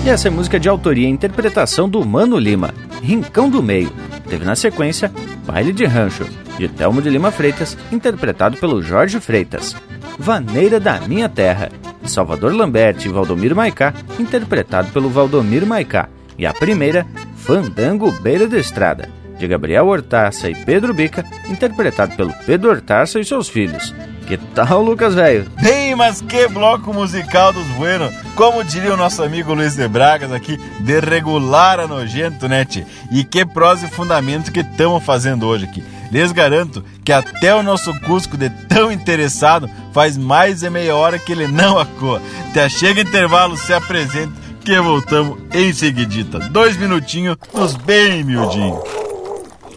[SPEAKER 2] E essa é música de autoria e interpretação do Mano Lima, Rincão do Meio. Teve na sequência Baile de Rancho, de Telmo de Lima Freitas, interpretado pelo Jorge Freitas. Vaneira da Minha Terra, de Salvador Lambert e Valdomiro Maicá, interpretado pelo Valdomiro Maicá. E a primeira, Fandango Beira da Estrada, de Gabriel Hortaça e Pedro Bica, interpretado pelo Pedro Hortaça e seus filhos. Que tal, Lucas Velho?
[SPEAKER 5] Bem, mas que bloco musical dos Bueno. Como diria o nosso amigo Luiz de Bragas aqui, de regular a nojento, né, tchê? E que prosa e fundamento que estamos fazendo hoje aqui. Lhes garanto que até o nosso Cusco de tão interessado faz mais de meia hora que ele não acoa. Até chega intervalo, se apresenta que voltamos em seguidita. Dois minutinhos, nos bem miudinho.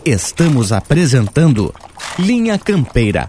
[SPEAKER 23] Estamos apresentando Linha Campeira,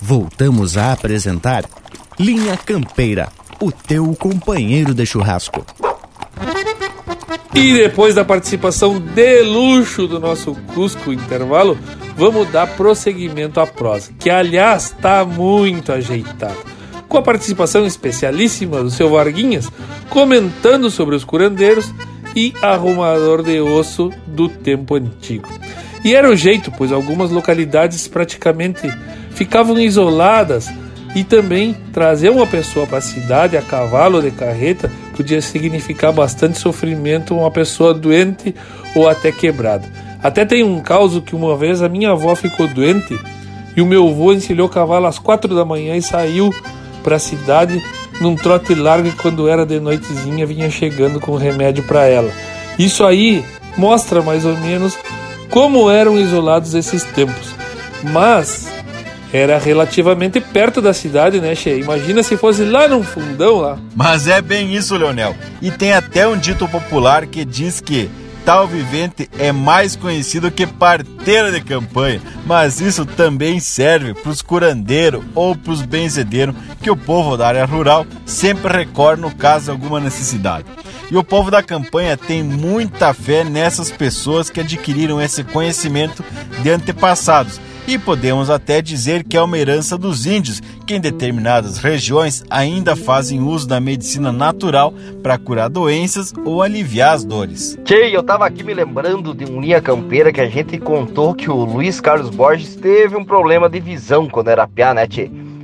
[SPEAKER 23] Voltamos a apresentar Linha Campeira, o teu companheiro de churrasco.
[SPEAKER 4] E depois da participação de luxo do nosso Cusco Intervalo, vamos dar prosseguimento à prosa, que aliás está muito ajeitada. Com a participação especialíssima do seu Varguinhas, comentando sobre os curandeiros e arrumador de osso do tempo antigo. E era o jeito, pois algumas localidades praticamente ficavam isoladas e também trazer uma pessoa para a cidade a cavalo ou de carreta podia significar bastante sofrimento uma pessoa doente ou até quebrada. Até tem um caso que uma vez a minha avó ficou doente e o meu avô encilhou o cavalo às quatro da manhã e saiu para a cidade num trote largo e quando era de noitezinha vinha chegando com remédio para ela. Isso aí mostra mais ou menos como eram isolados esses tempos. Mas era relativamente perto da cidade, né, Che? Imagina se fosse lá no fundão lá.
[SPEAKER 5] Mas é bem isso, Leonel. E tem até um dito popular que diz que tal vivente é mais conhecido que parteira de campanha, mas isso também serve para os curandeiros ou para os benzedeiros que o povo da área rural sempre recorre no caso de alguma necessidade. E o povo da campanha tem muita fé nessas pessoas que adquiriram esse conhecimento de antepassados e podemos até dizer que é uma herança dos índios, que em determinadas regiões ainda fazem uso da medicina natural para curar doenças ou aliviar as dores.
[SPEAKER 6] Tchê, eu tava aqui me lembrando de um linha campeira que a gente contou que o Luiz Carlos Borges teve um problema de visão quando era piá, né?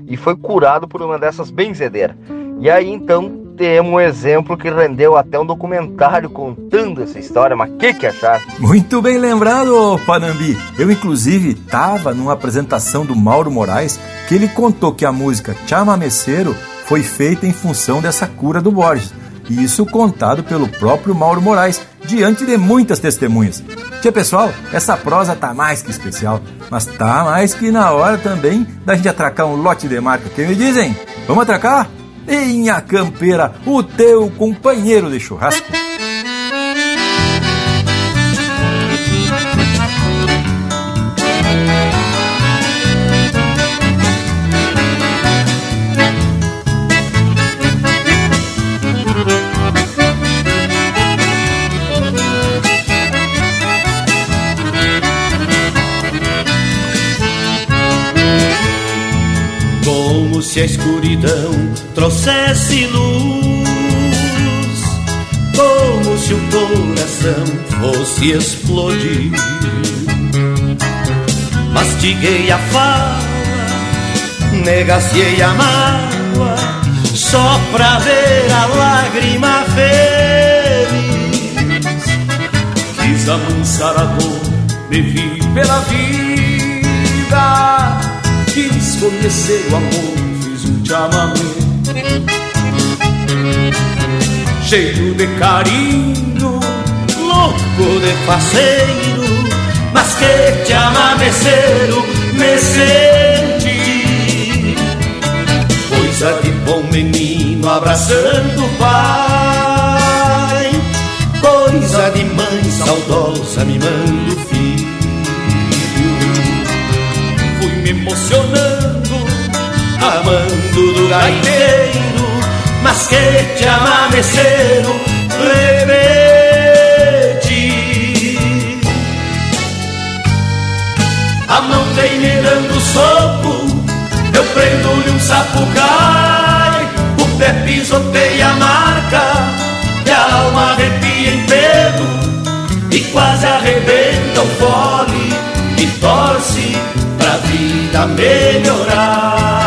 [SPEAKER 6] E foi curado por uma dessas benzedeiras. E aí então temos um exemplo que rendeu até um documentário contando essa história, mas que que achar?
[SPEAKER 1] Muito bem lembrado, Panambi. Eu inclusive estava numa apresentação do Mauro Moraes que ele contou que a música Chamameceiro foi feita em função dessa cura do Borges. E isso contado pelo próprio Mauro Moraes, diante de muitas testemunhas. Tia pessoal, essa prosa tá mais que especial, mas tá mais que na hora também da gente atracar um lote de marca. Que me dizem? Vamos atracar? Inha Campeira, o teu companheiro de churrasco.
[SPEAKER 20] Se a escuridão trouxesse luz, como se o coração fosse explodir. Mastiguei a fala, negaciei a mágoa, só pra ver a lágrima feliz. Quis amansar a dor, me vi pela vida, quis conhecer o amor, chamamento cheio de carinho, louco de faceiro, mas que te amameceiro me senti. Coisa de bom menino abraçando o pai, coisa de mãe saudosa mimando o filho. Fui me emocionando, amando do gaiteiro mas que te amameceram remeti. A mão vem me dando soco, eu prendo-lhe um sapucai, o pé pisoteia a marca, e a alma arrepia em pedo, e quase arrebenta o fole, e torce pra vida melhorar.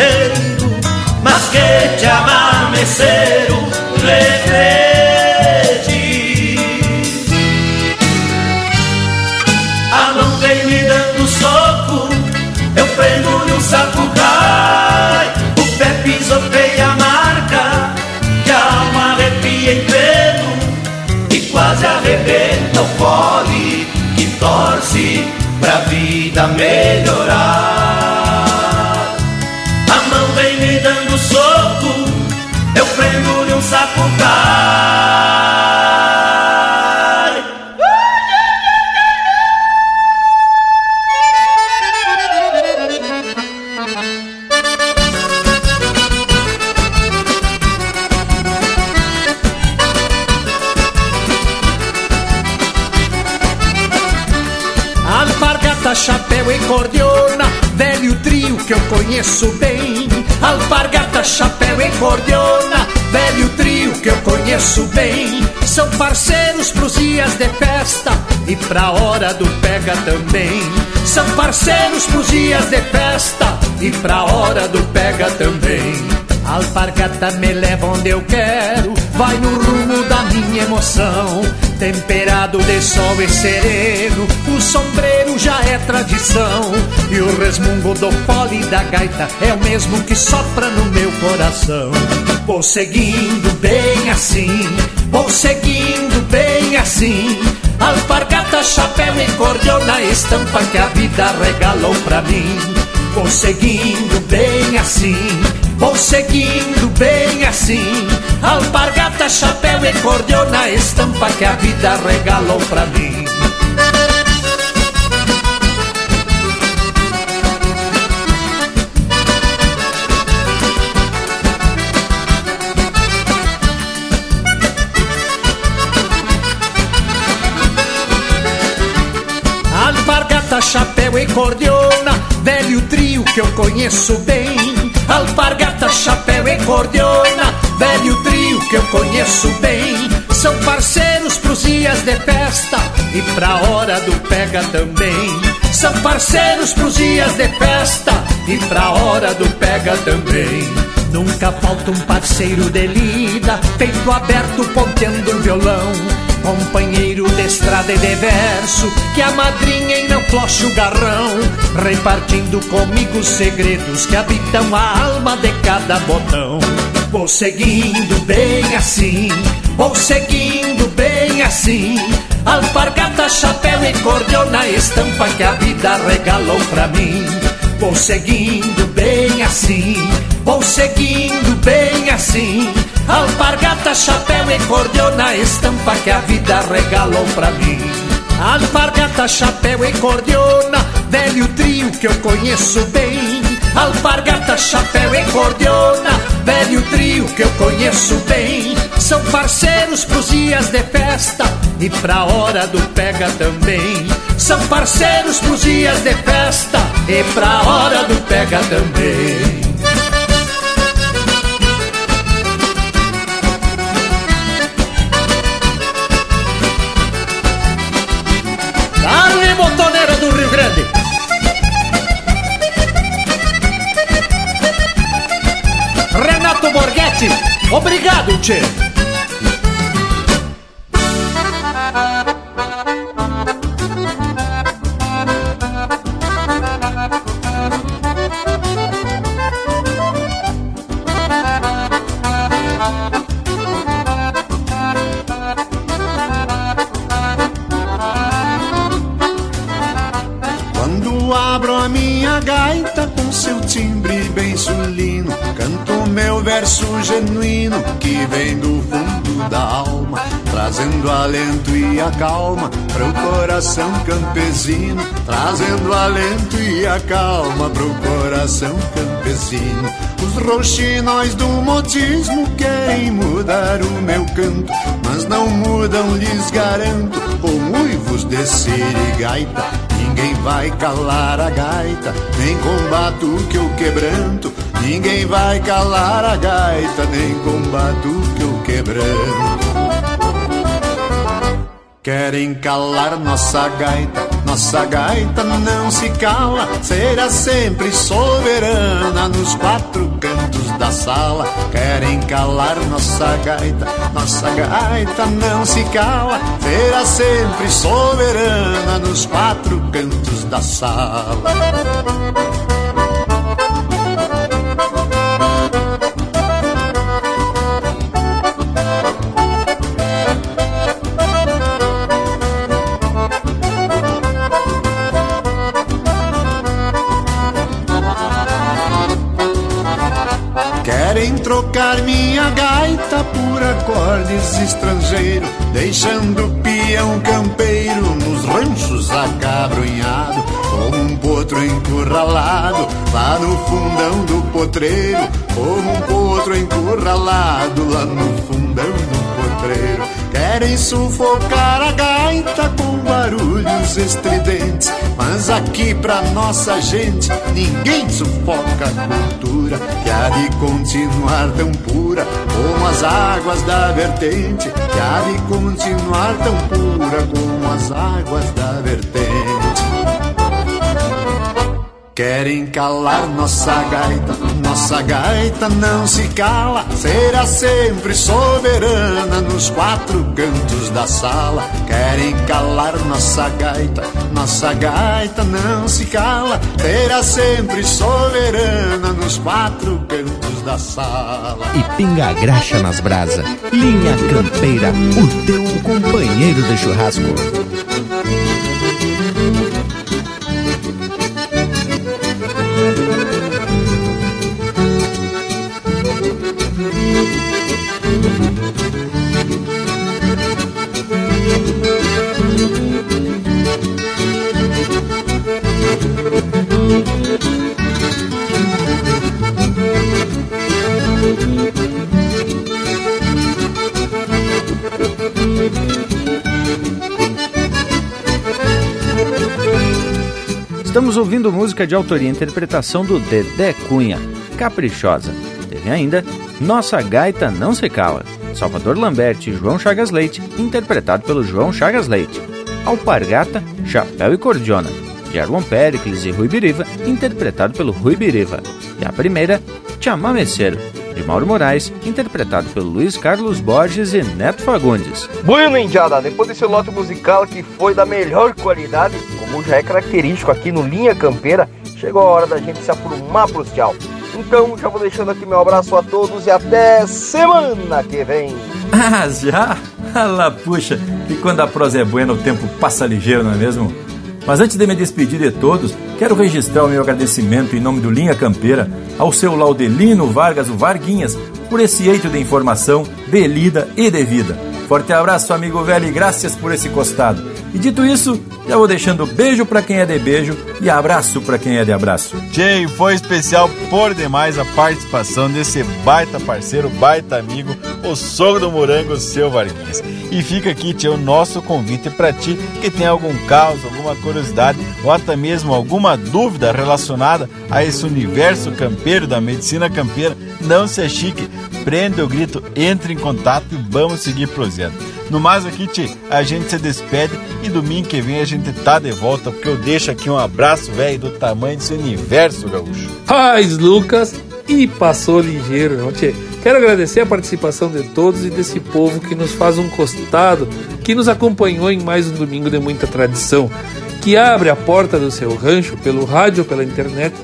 [SPEAKER 20] Do gaiteiro, mas que te
[SPEAKER 31] pega também. São parceiros pros dias de festa e pra hora do pega também. Alpargata me leva onde eu quero, vai no rumo da minha emoção. Temperado de sol e sereno, o sombreiro já é tradição. E o resmungo do pole da gaita é o mesmo que sopra no meu coração. Vou seguindo bem assim, vou seguindo bem assim. Alpargata, chapéu e cordiona, estampa que a vida regalou pra mim. Vou seguindo bem assim, vou seguindo bem assim. Alpargata, chapéu e cordiona, estampa que a vida regalou pra mim. Alpargata, chapéu e cordiona, velho trio que eu conheço bem. Alpargata, chapéu e cordiona, velho trio que eu conheço bem. São parceiros pros dias de festa e pra hora do pega também. São parceiros pros dias de festa e pra hora do pega também. Nunca falta um parceiro de lida, peito aberto ponteando um violão. Companheiro de estrada e de verso, que a madrinha e não floche o garrão, repartindo comigo os segredos que habitam a alma de cada botão. Vou seguindo bem assim, vou seguindo bem assim. Alpargata, chapéu e cordiona, estampa que a vida regalou pra mim. Vou seguindo bem assim, vou seguindo bem assim. Alpargata, chapéu e cordiona, estampa que a vida regalou pra mim. Alpargata, chapéu e cordiona, velho trio que eu conheço bem. Alpargata, chapéu e cordiona, velho trio que eu conheço bem. São parceiros pros dias de festa e pra hora do pega também. São parceiros pros dias de festa e pra hora do pega também. Obrigado, tchê!
[SPEAKER 12] Genuíno que vem do fundo da alma, trazendo alento e a calma pro coração campesino, trazendo alento e a calma pro coração campesino. Os roxinóis do modismo querem mudar o meu canto, mas não mudam, lhes garanto, com uivos de sirigaita. Ninguém vai calar a gaita, nem combato o que eu quebranto. Ninguém vai calar a gaita, nem combato o que eu quebranto. Querem calar nossa gaita, nossa gaita não se cala, será sempre soberana nos quatro cantos da sala. Querem calar nossa gaita, nossa gaita não se cala, será sempre soberana nos quatro cantos da sala. Trocar minha gaita por acordes estrangeiro, deixando o peão campeiro nos ranchos acabrunhado, como um potro encurralado lá no fundão do potreiro, como um potro encurralado lá no fundão do Querem sufocar a gaita com barulhos estridentes, mas aqui pra nossa gente ninguém sufoca a cultura que há de continuar tão pura como as águas da vertente, que há de continuar tão pura como as águas da vertente. Querem calar nossa gaita, nossa gaita não se cala, será sempre soberana nos quatro cantos da sala. Querem calar nossa gaita, nossa gaita não se cala, será sempre soberana nos quatro cantos da sala.
[SPEAKER 2] E pinga a graxa nas brasa. Linha Campeira, o teu companheiro de churrasco. Estamos ouvindo música de autoria e interpretação do Dedé Cunha, Caprichosa. Teve ainda Nossa Gaita Não Se Cala, Salvador Lambert e João Chagas Leite, interpretado pelo João Chagas Leite. Alpargata, Chapéu e Cordiona, de Arlon Pericles e Rui Biriva, interpretado pelo Rui Biriva. E a primeira, Chamameceiro, de Mauro Moraes, interpretado pelo Luiz Carlos Borges e Neto Fagundes.
[SPEAKER 6] Bueno, Indiada, depois desse lote musical que foi da melhor qualidade, como já é característico aqui no Linha Campeira, chegou a hora da gente se aprumar pros tchau. Então, já vou deixando aqui meu abraço a todos e até semana que vem.
[SPEAKER 1] Ah, já? Lá, puxa, e quando a prosa é buena, o tempo passa ligeiro, não é mesmo? Mas antes de me despedir de todos, quero registrar o meu agradecimento em nome do Linha Campeira ao seu Laudelino Vargas, o Varguinhas, por esse eito de informação delida e devida. Forte abraço, amigo velho, e graças por esse costado. E dito isso, já vou deixando beijo para quem é de beijo e abraço para quem é de abraço.
[SPEAKER 5] Tchê, foi especial por demais a participação desse baita parceiro, baita amigo, o sogro do morango, seu Varguinhas. E fica aqui, tchê, o nosso convite para ti que tem algum caos, alguma curiosidade ou até mesmo alguma dúvida relacionada a esse universo campeiro da medicina campeira, não se chique, prende o grito, entre em contato e vamos seguir prosendo. No mais aqui, Ti, a gente se despede e domingo que vem a gente tá de volta, porque eu deixo aqui um abraço, velho, do tamanho desse universo, gaúcho.
[SPEAKER 4] Paz, Lucas, e passou ligeiro, não, Tchê? Quero agradecer a participação de todos e desse povo que nos faz um costado, que nos acompanhou em mais um domingo de muita tradição, que abre a porta do seu rancho pelo rádio pela internet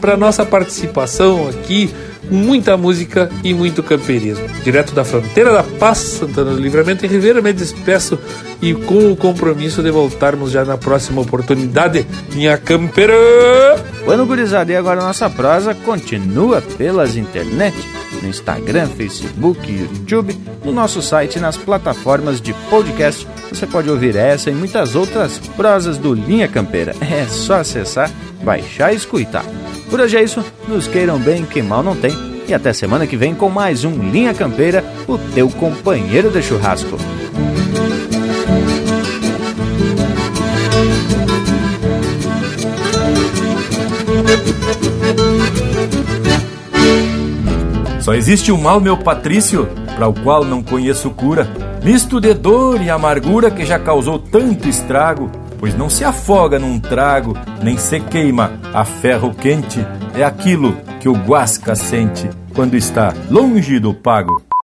[SPEAKER 4] para nossa participação aqui muita música e muito campeirismo. Direto da fronteira da Paz, Santana do Livramento e Ribeira, me despeço e com o compromisso de voltarmos já na próxima oportunidade. Minha campeira!
[SPEAKER 23] Bueno, gurizada, e agora nossa prosa continua pelas internet, no Instagram, Facebook, YouTube, no nosso site e nas plataformas de podcast. Você pode ouvir essa e muitas outras prosas do Linha Campeira. É só acessar, baixar e escutar. Por hoje é isso, nos queiram bem, que mal não tem. E até semana que vem com mais um Linha Campeira, o teu companheiro de churrasco.
[SPEAKER 1] Só existe o um mal, meu Patrício, para o qual não conheço cura, misto de dor e amargura que já causou tanto estrago pois não se afoga num trago, nem se queima a ferro quente, é aquilo que o Guasca sente quando está longe do pago.